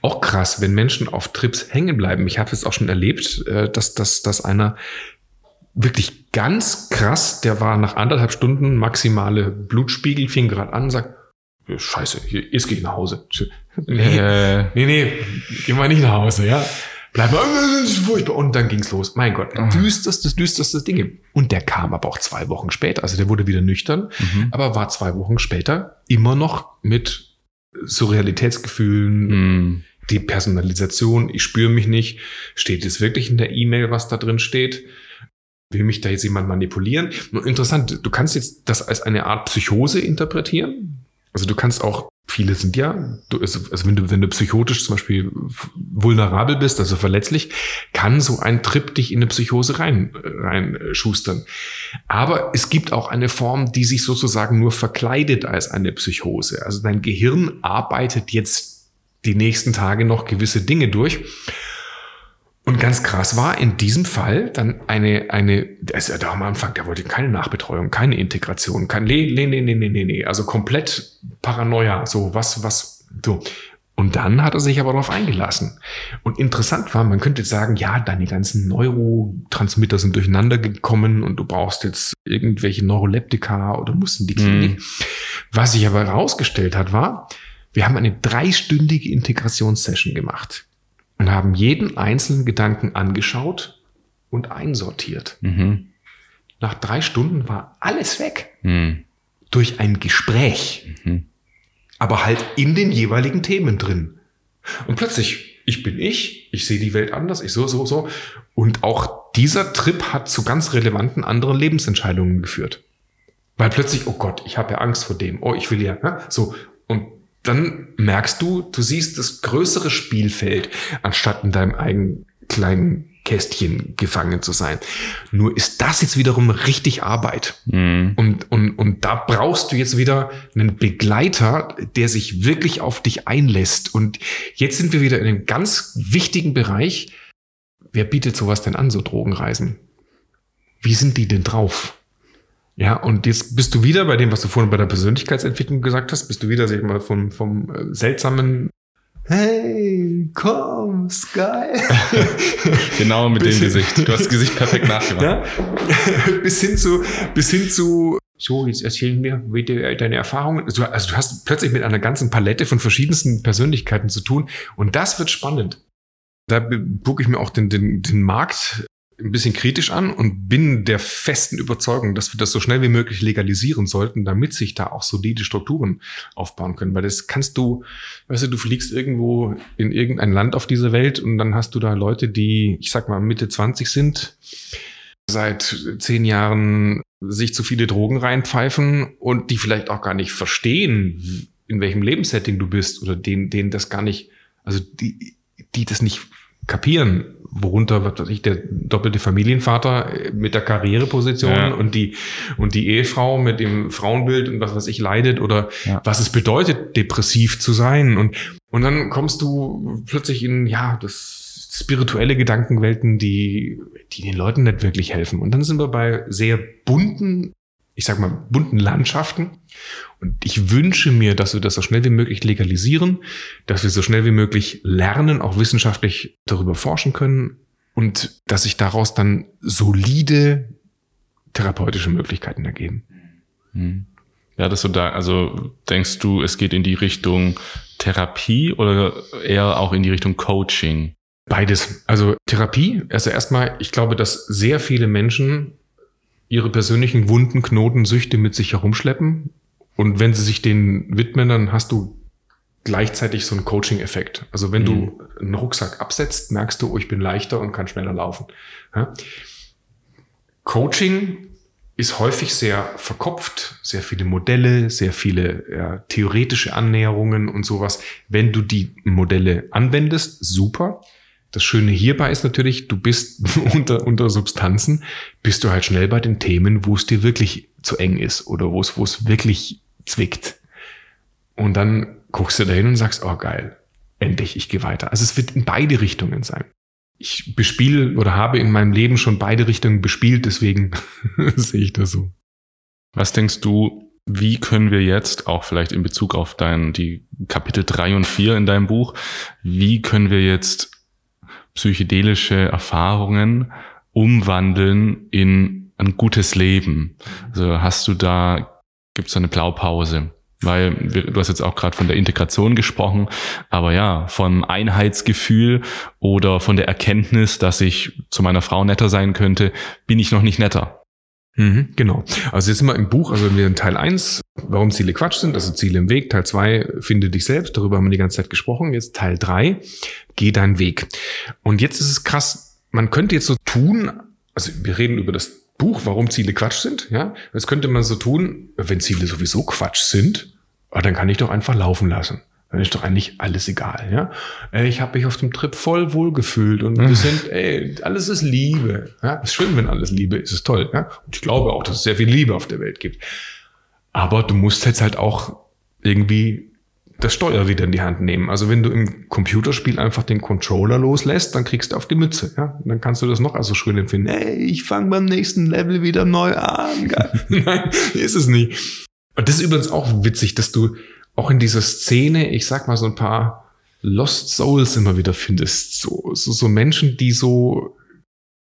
Auch krass, wenn Menschen auf Trips hängen bleiben. Ich habe es auch schon erlebt, äh, dass, dass, dass einer wirklich ganz krass, der war nach anderthalb Stunden maximale Blutspiegel, fing gerade an und sagt, Scheiße, jetzt gehe ich nach Hause. Nee, äh. nee, nee, geh mal nicht nach Hause, ja. Bleib mal, das ist furchtbar. Und dann ging's los. Mein Gott, düsterstes, düsterstes Ding. Und der kam aber auch zwei Wochen später. Also der wurde wieder nüchtern, mhm. aber war zwei Wochen später immer noch mit Surrealitätsgefühlen, mhm. die Personalisation, ich spüre mich nicht. Steht es wirklich in der E-Mail, was da drin steht? Will mich da jetzt jemand manipulieren? Interessant, du kannst jetzt das als eine Art Psychose interpretieren. Also du kannst auch viele sind ja, also wenn du, wenn du psychotisch zum Beispiel vulnerabel bist, also verletzlich, kann so ein Trip dich in eine Psychose rein, rein schustern. Aber es gibt auch eine Form, die sich sozusagen nur verkleidet als eine Psychose. Also dein Gehirn arbeitet jetzt die nächsten Tage noch gewisse Dinge durch und ganz krass war in diesem Fall dann eine, eine, der ist ja da am Anfang, der wollte keine Nachbetreuung, keine Integration, kein, nee, nee, nee, nee, nee, nee, nee, also komplett Paranoia, so, was, was, so. Und dann hat er sich aber darauf eingelassen. Und interessant war, man könnte sagen, ja, deine ganzen Neurotransmitter sind durcheinander gekommen und du brauchst jetzt irgendwelche Neuroleptika oder musst in die Klinik. Mm. Was sich aber herausgestellt hat, war, wir haben eine dreistündige Integrationssession gemacht. Und haben jeden einzelnen Gedanken angeschaut und einsortiert. Mhm. Nach drei Stunden war alles weg. Mhm. Durch ein Gespräch. Mhm. Aber halt in den jeweiligen Themen drin. Und plötzlich, ich bin ich, ich sehe die Welt anders, ich so, so, so. Und auch dieser Trip hat zu ganz relevanten anderen Lebensentscheidungen geführt. Weil plötzlich, oh Gott, ich habe ja Angst vor dem, oh, ich will ja, ne? so. Und dann merkst du, du siehst das größere Spielfeld, anstatt in deinem eigenen kleinen Kästchen gefangen zu sein. Nur ist das jetzt wiederum richtig Arbeit. Mhm. Und, und, und da brauchst du jetzt wieder einen Begleiter, der sich wirklich auf dich einlässt. Und jetzt sind wir wieder in einem ganz wichtigen Bereich. Wer bietet sowas denn an, so Drogenreisen? Wie sind die denn drauf? Ja, und jetzt bist du wieder bei dem, was du vorhin bei der Persönlichkeitsentwicklung gesagt hast, bist du wieder, sag ich mal, vom, vom äh, seltsamen Hey, komm, Sky. Genau mit dem Gesicht. Du hast das Gesicht perfekt nachgemacht. Ja? bis hin zu, bis hin zu, so, jetzt erzähl mir deine Erfahrungen. Also, du- also du hast plötzlich mit einer ganzen Palette von verschiedensten Persönlichkeiten zu tun und das wird spannend. Da gucke ich mir auch den, den, den Markt ein bisschen kritisch an und bin der festen Überzeugung, dass wir das so schnell wie möglich legalisieren sollten, damit sich da auch solide Strukturen aufbauen können. Weil das kannst du, weißt du, du fliegst irgendwo in irgendein Land auf dieser Welt und dann hast du da Leute, die, ich sag mal, Mitte 20 sind, seit zehn Jahren sich zu viele Drogen reinpfeifen und die vielleicht auch gar nicht verstehen, in welchem Lebenssetting du bist oder denen, denen das gar nicht, also die, die das nicht kapieren, worunter, was weiß ich, der doppelte Familienvater mit der Karriereposition Ja. und die, und die Ehefrau mit dem Frauenbild und was weiß ich leidet oder Ja. was es bedeutet, depressiv zu sein und, und dann kommst du plötzlich in, ja, das spirituelle Gedankenwelten, die, die den Leuten nicht wirklich helfen. Und dann sind wir bei sehr bunten, ich sag mal, bunten Landschaften. Und ich wünsche mir, dass wir das so schnell wie möglich legalisieren, dass wir so schnell wie möglich lernen, auch wissenschaftlich darüber forschen können und dass sich daraus dann solide therapeutische Möglichkeiten ergeben. Mhm. Ja, das so da, also denkst du, es geht in die Richtung Therapie oder eher auch in die Richtung Coaching? Beides. Also Therapie, also erstmal, ich glaube, dass sehr viele Menschen ihre persönlichen Wunden, Knoten, Süchte mit sich herumschleppen. Und wenn sie sich denen widmen, dann hast du gleichzeitig so einen Coaching-Effekt. Also wenn du einen Rucksack absetzt, merkst du, oh, ich bin leichter und kann schneller laufen. Ja? Coaching ist häufig sehr verkopft, sehr viele Modelle, sehr viele ja, theoretische Annäherungen und sowas. Wenn du die Modelle anwendest, super. Das Schöne hierbei ist natürlich, du bist unter, unter Substanzen, bist du halt schnell bei den Themen, wo es dir wirklich zu eng ist oder wo es, wo es wirklich zwickt. Und dann guckst du da hin und sagst, oh geil, endlich, ich gehe weiter. Also es wird in beide Richtungen sein. Ich bespiele oder habe in meinem Leben schon beide Richtungen bespielt, deswegen sehe ich das so. Was denkst du, wie können wir jetzt, auch vielleicht in Bezug auf dein, die Kapitel drei und vier in deinem Buch, wie können wir jetzt psychedelische Erfahrungen umwandeln in ein gutes Leben? Also hast du da, gibt es eine Blaupause? Weil du hast jetzt auch gerade von der Integration gesprochen, aber ja, vom Einheitsgefühl oder von der Erkenntnis, dass ich zu meiner Frau netter sein könnte, bin ich noch nicht netter. Mhm, genau. Also jetzt sind wir im Buch, also wir in Teil 1, warum Ziele Quatsch sind, also Ziele im Weg. Teil 2, finde dich selbst, darüber haben wir die ganze Zeit gesprochen. Jetzt Teil 3, geh deinen Weg. Und jetzt ist es krass, man könnte jetzt so tun, also wir reden über das Buch, warum Ziele Quatsch sind, ja. Das könnte man so tun, wenn Ziele sowieso Quatsch sind, ah, dann kann ich doch einfach laufen lassen. Dann ist doch eigentlich alles egal, ja. Ey, Ich habe mich auf dem Trip voll wohlgefühlt und wir sind, ey, alles ist Liebe. Ja, ist schön, wenn alles Liebe ist, ist toll, ja. Und ich glaube auch, dass es sehr viel Liebe auf der Welt gibt. Aber du musst jetzt halt auch irgendwie das Steuer wieder in die Hand nehmen. Also wenn du im Computerspiel einfach den Controller loslässt, dann kriegst du auf die Mütze. Ja? Und dann kannst du das noch also schön empfinden. Ey, ich fange beim nächsten Level wieder neu an. Nein, ist es nicht. Und das ist übrigens auch witzig, dass du auch in dieser Szene, ich sag mal, so ein paar Lost Souls immer wieder findest. So, so, so Menschen, die so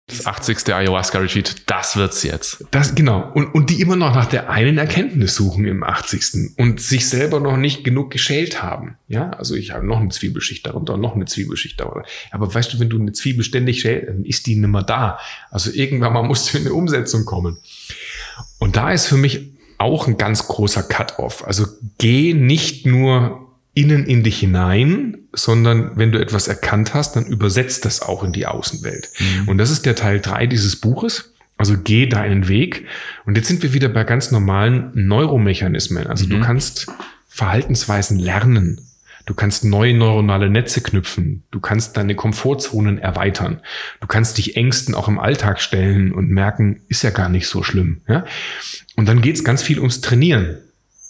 Das 80. Ayahuasca-Retreat, das wird's jetzt. Das, genau. Und, und die immer noch nach der einen Erkenntnis suchen im 80. und sich selber noch nicht genug geschält haben. Ja, also ich habe noch eine Zwiebelschicht darunter, noch eine Zwiebelschicht darunter. Aber weißt du, wenn du eine Zwiebel ständig schälst, dann ist die nimmer da. Also irgendwann mal musst du in eine Umsetzung kommen. Und da ist für mich auch ein ganz großer Cut-off. Also geh nicht nur innen in dich hinein, sondern wenn du etwas erkannt hast, dann übersetzt das auch in die Außenwelt. Mhm. Und das ist der Teil drei dieses Buches. Also geh deinen Weg. Und jetzt sind wir wieder bei ganz normalen Neuromechanismen. Also mhm. du kannst Verhaltensweisen lernen. Du kannst neue neuronale Netze knüpfen. Du kannst deine Komfortzonen erweitern. Du kannst dich Ängsten auch im Alltag stellen und merken, ist ja gar nicht so schlimm. Ja? Und dann geht's ganz viel ums Trainieren.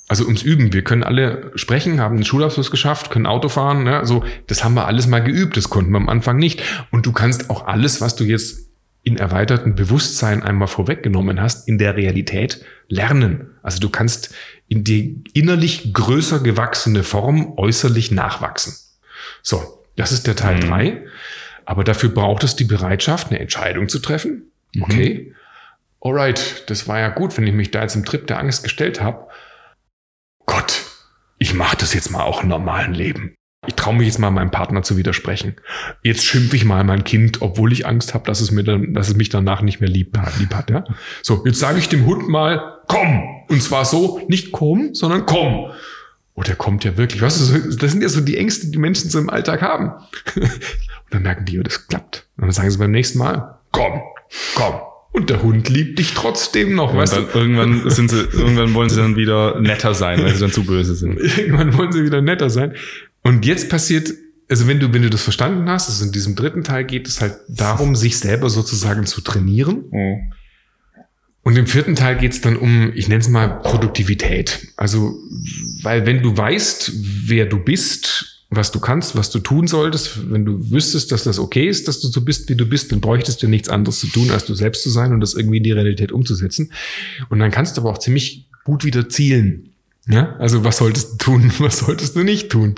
Also ums Üben. Wir können alle sprechen, haben einen Schulabschluss geschafft, können Auto fahren. Ne? Also das haben wir alles mal geübt. Das konnten wir am Anfang nicht. Und du kannst auch alles, was du jetzt in erweiterten Bewusstsein einmal vorweggenommen hast, in der Realität lernen. Also du kannst in die innerlich größer gewachsene Form äußerlich nachwachsen. So, das ist der Teil mhm. drei. Aber dafür braucht es die Bereitschaft, eine Entscheidung zu treffen. Mhm. Okay, alright, das war ja gut, wenn ich mich da jetzt im Trip der Angst gestellt habe. Gott, ich mache das jetzt mal auch im normalen Leben. Ich traue mich jetzt mal meinem Partner zu widersprechen. Jetzt schimpfe ich mal mein Kind, obwohl ich Angst habe, dass es mir dann, dass es mich danach nicht mehr lieb, lieb hat. Ja? So, jetzt sage ich dem Hund mal, komm. Und zwar so, nicht komm, sondern komm. Oh, der kommt ja wirklich. Was ist, das sind ja so die Ängste, die Menschen so im Alltag haben. Und dann merken die, oh, das klappt. Und dann sagen sie beim nächsten Mal, komm, komm. Und der Hund liebt dich trotzdem noch, weißt du? Irgendwann sind sie, irgendwann wollen sie dann wieder netter sein, weil sie dann zu böse sind. Irgendwann wollen sie wieder netter sein. Und jetzt passiert, also wenn du, wenn du das verstanden hast, also in diesem dritten Teil geht es halt darum, sich selber sozusagen zu trainieren. Mhm. Und im vierten Teil geht es dann um, ich nenne es mal Produktivität. Also, weil wenn du weißt, wer du bist was du kannst, was du tun solltest. Wenn du wüsstest, dass das okay ist, dass du so bist, wie du bist, dann bräuchtest du nichts anderes zu tun, als du selbst zu sein und das irgendwie in die Realität umzusetzen. Und dann kannst du aber auch ziemlich gut wieder zielen. Ja, also was solltest du tun, was solltest du nicht tun?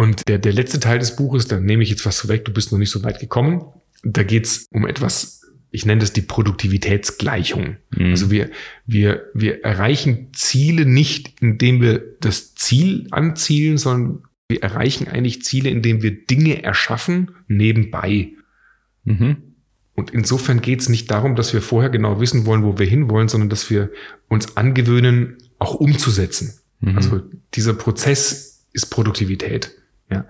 Und der, der letzte Teil des Buches, da nehme ich jetzt was vorweg, du bist noch nicht so weit gekommen. Da geht's um etwas, ich nenne das die Produktivitätsgleichung. Mhm. Also wir, wir, wir erreichen Ziele nicht, indem wir das Ziel anzielen, sondern wir erreichen eigentlich Ziele, indem wir Dinge erschaffen nebenbei. Mhm. Und insofern geht es nicht darum, dass wir vorher genau wissen wollen, wo wir hinwollen, sondern dass wir uns angewöhnen, auch umzusetzen. Mhm. Also dieser Prozess ist Produktivität. Ja.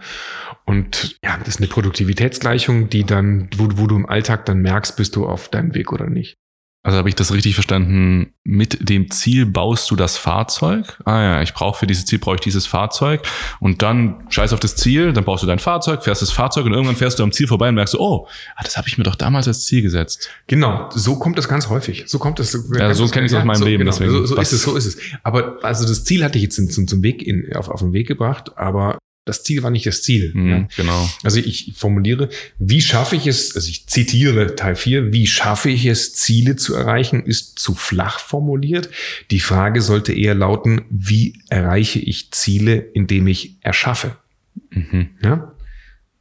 Und ja, das ist eine Produktivitätsgleichung, die dann, wo, wo du im Alltag dann merkst, bist du auf deinem Weg oder nicht. Also habe ich das richtig verstanden? Mit dem Ziel baust du das Fahrzeug. Ah ja, ich brauche für dieses Ziel brauche ich dieses Fahrzeug und dann scheiß auf das Ziel, dann baust du dein Fahrzeug, fährst das Fahrzeug und irgendwann fährst du am Ziel vorbei und merkst, oh, ah, das habe ich mir doch damals als Ziel gesetzt. Genau, so kommt das ganz häufig. So kommt das. Ja, so kenne ich es aus meinem so, Leben. Genau, so, so ist es, so ist es. Aber also das Ziel hatte ich jetzt zum, zum Weg in, auf, auf den Weg gebracht, aber das Ziel war nicht das Ziel. Mhm, ja. Genau. Also ich formuliere, wie schaffe ich es, also ich zitiere Teil 4, wie schaffe ich es, Ziele zu erreichen, ist zu flach formuliert. Die Frage sollte eher lauten, wie erreiche ich Ziele, indem ich erschaffe? Mhm. Ja?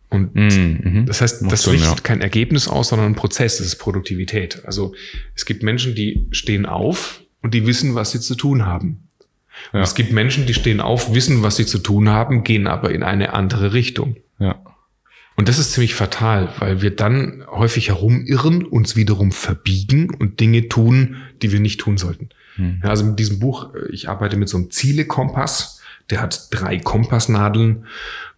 Und mhm, mhm. das heißt, das richtet ja. kein Ergebnis aus, sondern ein Prozess, das ist Produktivität. Also es gibt Menschen, die stehen auf und die wissen, was sie zu tun haben. Ja. Es gibt Menschen, die stehen auf, wissen, was sie zu tun haben, gehen aber in eine andere Richtung. Ja. Und das ist ziemlich fatal, weil wir dann häufig herumirren, uns wiederum verbiegen und Dinge tun, die wir nicht tun sollten. Hm. Ja, also mit diesem Buch, äh, ich arbeite mit so einem Zielekompass, der hat drei Kompassnadeln.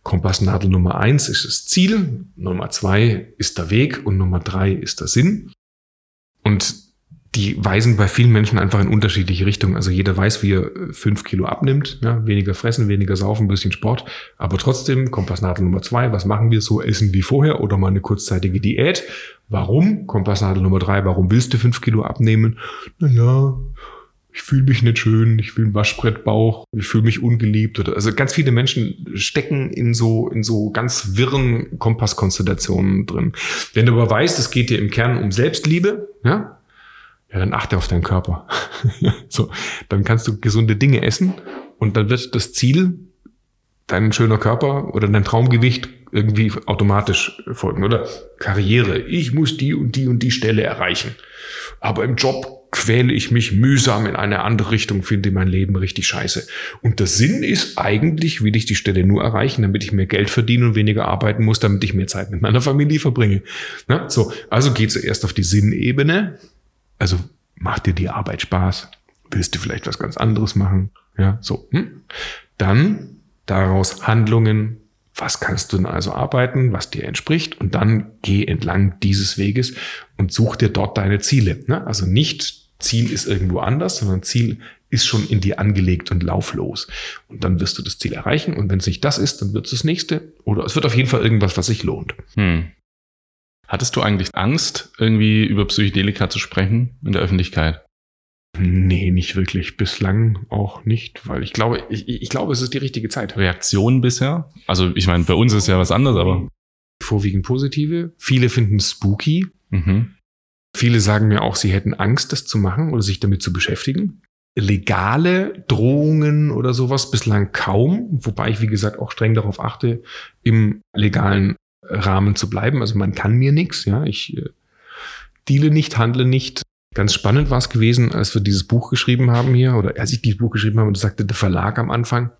Kompassnadel Nummer eins ist das Ziel, Nummer zwei ist der Weg und Nummer drei ist der Sinn. Und die weisen bei vielen Menschen einfach in unterschiedliche Richtungen. Also jeder weiß, wie er äh, fünf Kilo abnimmt. Ja, weniger fressen, weniger saufen, ein bisschen Sport. Aber trotzdem, Kompassnadel Nummer zwei, was machen wir so? Essen wie vorher oder mal eine kurzzeitige Diät? Warum? Kompassnadel Nummer drei, warum willst du fünf Kilo abnehmen? Naja, ich fühle mich nicht schön, ich fühle einen Waschbrettbauch, ich fühle mich ungeliebt. Oder, also ganz viele Menschen stecken in so, in so ganz wirren Kompasskonstellationen drin. Wenn du aber weißt, es geht dir im Kern um Selbstliebe, ja, ja, dann achte auf deinen Körper. so, dann kannst du gesunde Dinge essen und dann wird das Ziel dein schöner Körper oder dein Traumgewicht irgendwie automatisch folgen. Oder Karriere. Ich muss die und die und die Stelle erreichen. Aber im Job quäle ich mich mühsam in eine andere Richtung, finde mein Leben richtig scheiße. Und der Sinn ist eigentlich, will ich die Stelle nur erreichen, damit ich mehr Geld verdiene und weniger arbeiten muss, damit ich mehr Zeit mit meiner Familie verbringe. Na, so, also geh zuerst auf die Sinnebene. Also macht dir die Arbeit Spaß? Willst du vielleicht was ganz anderes machen? Ja, so. Hm? Dann daraus Handlungen, was kannst du denn also arbeiten, was dir entspricht und dann geh entlang dieses Weges und such dir dort deine Ziele. Ne? Also nicht Ziel ist irgendwo anders, sondern Ziel ist schon in dir angelegt und lauf los. Und dann wirst du das Ziel erreichen und wenn es nicht das ist, dann wird es das nächste oder es wird auf jeden Fall irgendwas, was sich lohnt. Hm. Hattest du eigentlich Angst, irgendwie über Psychedelika zu sprechen in der Öffentlichkeit? Nee, nicht wirklich. Bislang auch nicht, weil ich glaube, ich, ich glaube, es ist die richtige Zeit. Reaktionen bisher? Also, ich meine, bei uns ist ja was anderes, aber. Vorwiegend positive. Viele finden es spooky. Mhm. Viele sagen mir auch, sie hätten Angst, das zu machen oder sich damit zu beschäftigen. Legale Drohungen oder sowas bislang kaum, wobei ich, wie gesagt, auch streng darauf achte, im legalen Rahmen zu bleiben. Also man kann mir nichts, ja. Ich äh, deale nicht, handle nicht, Ganz spannend war es gewesen, als wir dieses Buch geschrieben haben hier, oder als ich dieses Buch geschrieben habe, und sagte der Verlag am Anfang,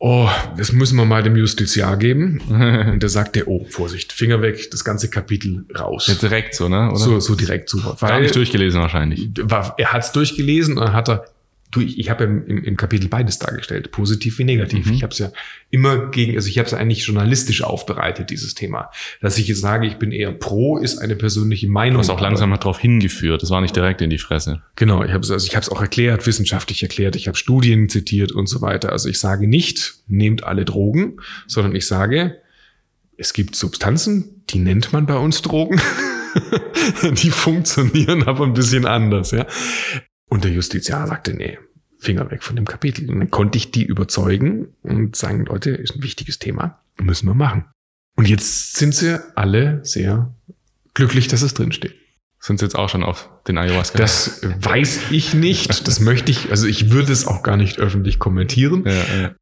oh, das müssen wir mal dem Justiziar geben. und der sagte, oh, Vorsicht, Finger weg, das ganze Kapitel raus. Ja, direkt so, ne? Oder? So, so direkt so. Weil, Gar nicht durchgelesen wahrscheinlich. War, er hat es durchgelesen und hat er du, ich, ich habe ja im, im Kapitel beides dargestellt, positiv wie negativ. Mhm. Ich habe es ja immer gegen, also ich habe es eigentlich journalistisch aufbereitet, dieses Thema. Dass ich jetzt sage, ich bin eher pro, ist eine persönliche Meinung. Du hast auch langsam mal drauf hingeführt, das war nicht direkt in die Fresse. Genau, ich habe es also ich habe es auch erklärt, wissenschaftlich erklärt, ich habe Studien zitiert und so weiter. Also ich sage nicht, nehmt alle Drogen, sondern ich sage, es gibt Substanzen, die nennt man bei uns Drogen. die funktionieren aber ein bisschen anders, ja. Und der Justiziar sagte, nee, Finger weg von dem Kapitel. Und dann konnte ich die überzeugen und sagen, Leute, ist ein wichtiges Thema, müssen wir machen. Und jetzt sind sie alle sehr glücklich, dass es drinsteht. Sind sie jetzt auch schon auf den Ayahuasca? Das weiß ich nicht. Das möchte ich, also ich würde es auch gar nicht öffentlich kommentieren. Ja, ja.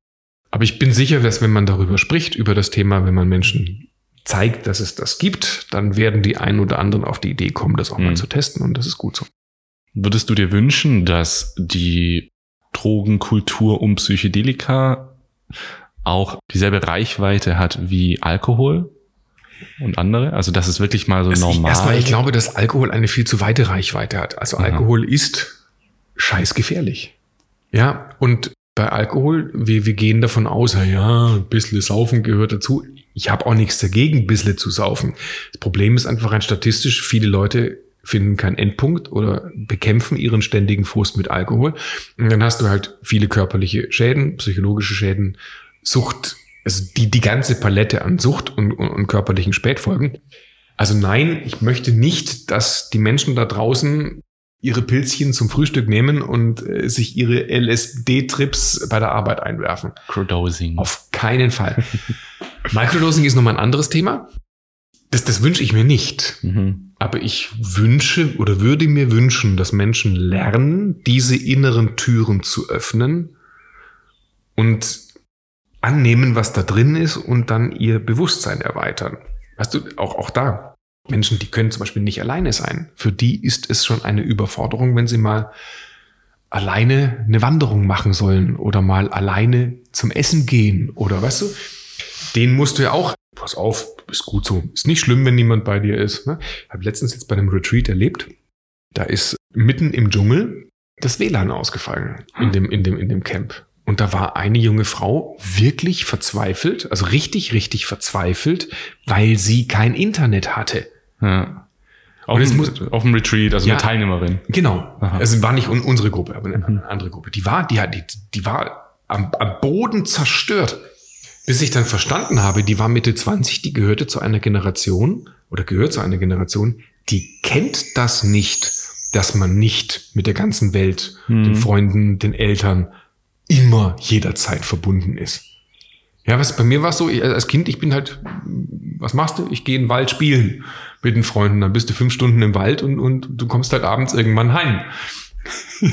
Aber ich bin sicher, dass wenn man darüber spricht, über das Thema, wenn man Menschen zeigt, dass es das gibt, dann werden die einen oder anderen auf die Idee kommen, das auch mhm. mal zu testen. Und das ist gut so. Würdest du dir wünschen, dass die Drogenkultur um Psychedelika auch dieselbe Reichweite hat wie Alkohol und andere? Also, dass es wirklich mal so also normal ist? Erstmal, ich glaube, dass Alkohol eine viel zu weite Reichweite hat. Also. Alkohol ist scheißgefährlich. Ja, und bei Alkohol, wir, wir gehen davon aus, ja, ein bisschen Saufen gehört dazu. Ich habe auch nichts dagegen, ein bisschen zu saufen. Das Problem ist einfach rein statistisch, viele Leute finden keinen Endpunkt oder bekämpfen ihren ständigen Frust mit Alkohol. Und dann hast du halt viele körperliche Schäden, psychologische Schäden, Sucht, also die, die ganze Palette an Sucht und, und, und körperlichen Spätfolgen. Also nein, ich möchte nicht, dass die Menschen da draußen ihre Pilzchen zum Frühstück nehmen und äh, sich ihre LSD-Trips bei der Arbeit einwerfen. Microdosing. Auf keinen Fall. Microdosing ist nochmal ein anderes Thema. Das, das wünsche ich mir nicht. Mhm. Aber ich wünsche oder würde mir wünschen, dass Menschen lernen, diese inneren Türen zu öffnen und annehmen, was da drin ist und dann ihr Bewusstsein erweitern. Weißt du, auch, auch da. Menschen, die können zum Beispiel nicht alleine sein. Für die ist es schon eine Überforderung, wenn sie mal alleine eine Wanderung machen sollen oder mal alleine zum Essen gehen oder weißt du, den musst du ja auch, pass auf, ist gut so. Ist nicht schlimm, wenn niemand bei dir ist. Ne? Ich habe letztens jetzt bei einem Retreat erlebt, da ist mitten im Dschungel das WLAN ausgefallen in dem, in dem, in dem Camp. Und da war eine junge Frau wirklich verzweifelt, also richtig, richtig verzweifelt, weil sie kein Internet hatte. Ja. Auf, dem, muss, auf dem Retreat, also ja, eine Teilnehmerin. Genau. Aha. Also war nicht unsere Gruppe, aber eine mhm. andere Gruppe. Die war, die, die, die war am, am Boden zerstört. Bis ich dann verstanden habe, die war Mitte 20, die gehörte zu einer Generation oder gehört zu einer Generation, die kennt das nicht, dass man nicht mit der ganzen Welt, mhm. den Freunden, den Eltern immer jederzeit verbunden ist. Ja, was bei mir war es so, ich, als Kind, ich bin halt, was machst du? Ich gehe in den Wald spielen mit den Freunden, dann bist du fünf Stunden im Wald und, und du kommst halt abends irgendwann heim.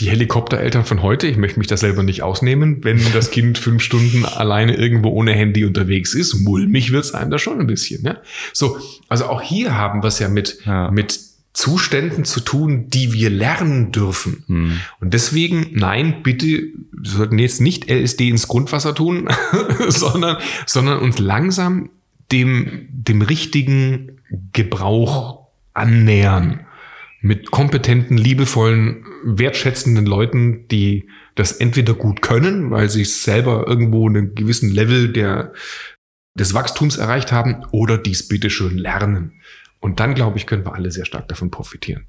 die Helikoptereltern von heute, ich möchte mich das selber nicht ausnehmen, wenn das Kind fünf Stunden alleine irgendwo ohne Handy unterwegs ist, mulmig wird's einem da schon ein bisschen. Ne? So, also auch hier haben wir es ja mit, Ja. mit Zuständen zu tun, die wir lernen dürfen. Hm. Und deswegen, nein, bitte, wir sollten jetzt nicht LSD ins Grundwasser tun, sondern, sondern uns langsam dem, dem richtigen Gebrauch annähern. Mit kompetenten, liebevollen, wertschätzenden Leuten, die das entweder gut können, weil sie selber irgendwo einen gewissen Level der, des Wachstums erreicht haben, oder dies bitteschön lernen. Und dann, glaube ich, können wir alle sehr stark davon profitieren.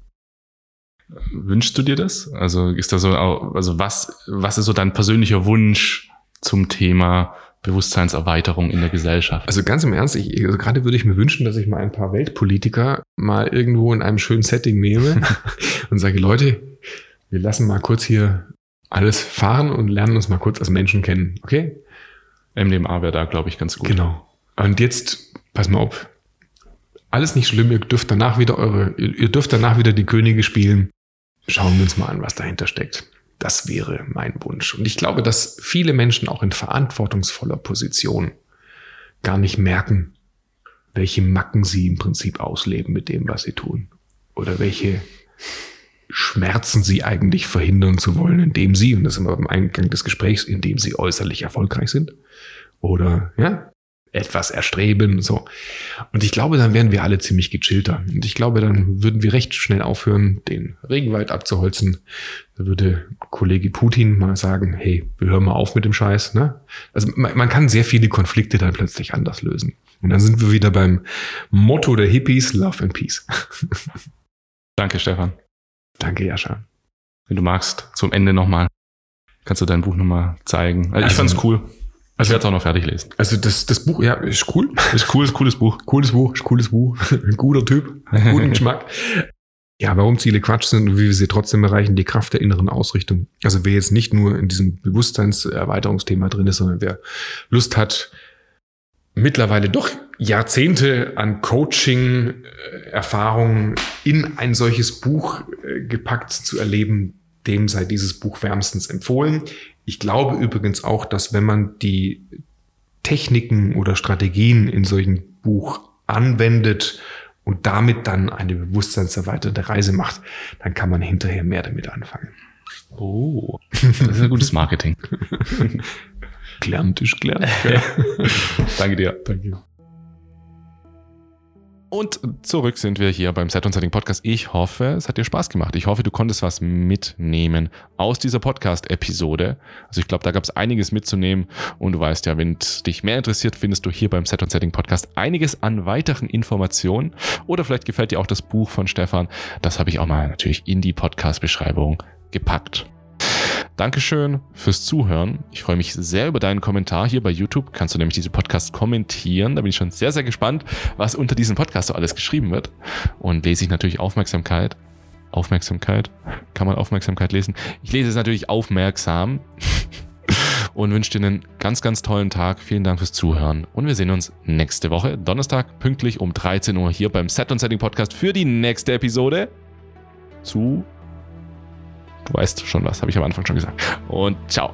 Wünschst du dir das? Also ist da so, also was, was ist so dein persönlicher Wunsch zum Thema Bewusstseinserweiterung in der Gesellschaft? Also ganz im Ernst, ich, also gerade würde ich mir wünschen, dass ich mal ein paar Weltpolitiker mal irgendwo in einem schönen Setting nehme und sage, Leute, wir lassen mal kurz hier alles fahren und lernen uns mal kurz als Menschen kennen. Okay? MDMA wäre da, glaube ich, ganz gut. Genau. Und jetzt, pass mal auf. Alles nicht schlimm, ihr dürft danach wieder eure, ihr ihr dürft danach wieder die Könige spielen. Schauen wir uns mal an, was dahinter steckt. Das wäre mein Wunsch. Und ich glaube, dass viele Menschen auch in verantwortungsvoller Position gar nicht merken, welche Macken sie im Prinzip ausleben mit dem, was sie tun. Oder welche Schmerzen sie eigentlich verhindern zu wollen, indem sie, und das sind wir beim Eingang des Gesprächs, indem sie äußerlich erfolgreich sind. Oder, ja, etwas erstreben, so. Und ich glaube, dann wären wir alle ziemlich gechillter. Und ich glaube, dann würden wir recht schnell aufhören, den Regenwald abzuholzen. Da würde Kollege Putin mal sagen, hey, wir hören mal auf mit dem Scheiß, ne? Also man, man kann sehr viele Konflikte dann plötzlich anders lösen. Und dann sind wir wieder beim Motto der Hippies, Love and Peace. Danke, Stefan. Danke, Jascha. Wenn du magst, zum Ende nochmal, kannst du dein Buch nochmal zeigen. Also, ich Also- fand's cool. Ich Also- werde es auch noch fertig lesen. Also das, das Buch, ja, ist cool. Ist cool, ist cooles Buch. Cooles Buch, ist cooles Buch. Ein guter Typ, guten Geschmack. Ja, warum Ziele Quatsch sind und wie wir sie trotzdem erreichen, die Kraft der inneren Ausrichtung. Also wer jetzt nicht nur in diesem Bewusstseinserweiterungsthema drin ist, sondern wer Lust hat, mittlerweile doch Jahrzehnte an Coaching-Erfahrungen in ein solches Buch äh, gepackt zu erleben, dem sei dieses Buch wärmstens empfohlen. Ich glaube übrigens auch, dass wenn man die Techniken oder Strategien in solchen Buch anwendet und damit dann eine bewusstseinserweiterte Reise macht, dann kann man hinterher mehr damit anfangen. Oh, das ist ein gutes Marketing. Ist gelernt. Danke dir. Danke. Und zurück sind wir hier beim Set und Setting Podcast. Ich hoffe, es hat dir Spaß gemacht. Ich hoffe, du konntest was mitnehmen aus dieser Podcast-Episode. Also ich glaube, da gab es einiges mitzunehmen. Und du weißt ja, wenn dich mehr interessiert, findest du hier beim Set und Setting Podcast einiges an weiteren Informationen. Oder vielleicht gefällt dir auch das Buch von Stefan. Das habe ich auch mal natürlich in die Podcast-Beschreibung gepackt. Dankeschön fürs Zuhören. Ich freue mich sehr über deinen Kommentar hier bei YouTube. Kannst du nämlich diese Podcast kommentieren. Da bin ich schon sehr, sehr gespannt, was unter diesem Podcast so alles geschrieben wird. Und lese ich natürlich Aufmerksamkeit. Aufmerksamkeit. Kann man Aufmerksamkeit lesen? Ich lese es natürlich aufmerksam. Und wünsche dir einen ganz, ganz tollen Tag. Vielen Dank fürs Zuhören. Und wir sehen uns nächste Woche, Donnerstag, pünktlich um 13 Uhr hier beim Set und Setting Podcast für die nächste Episode zu Du weißt schon was, habe ich am Anfang schon gesagt. Und ciao.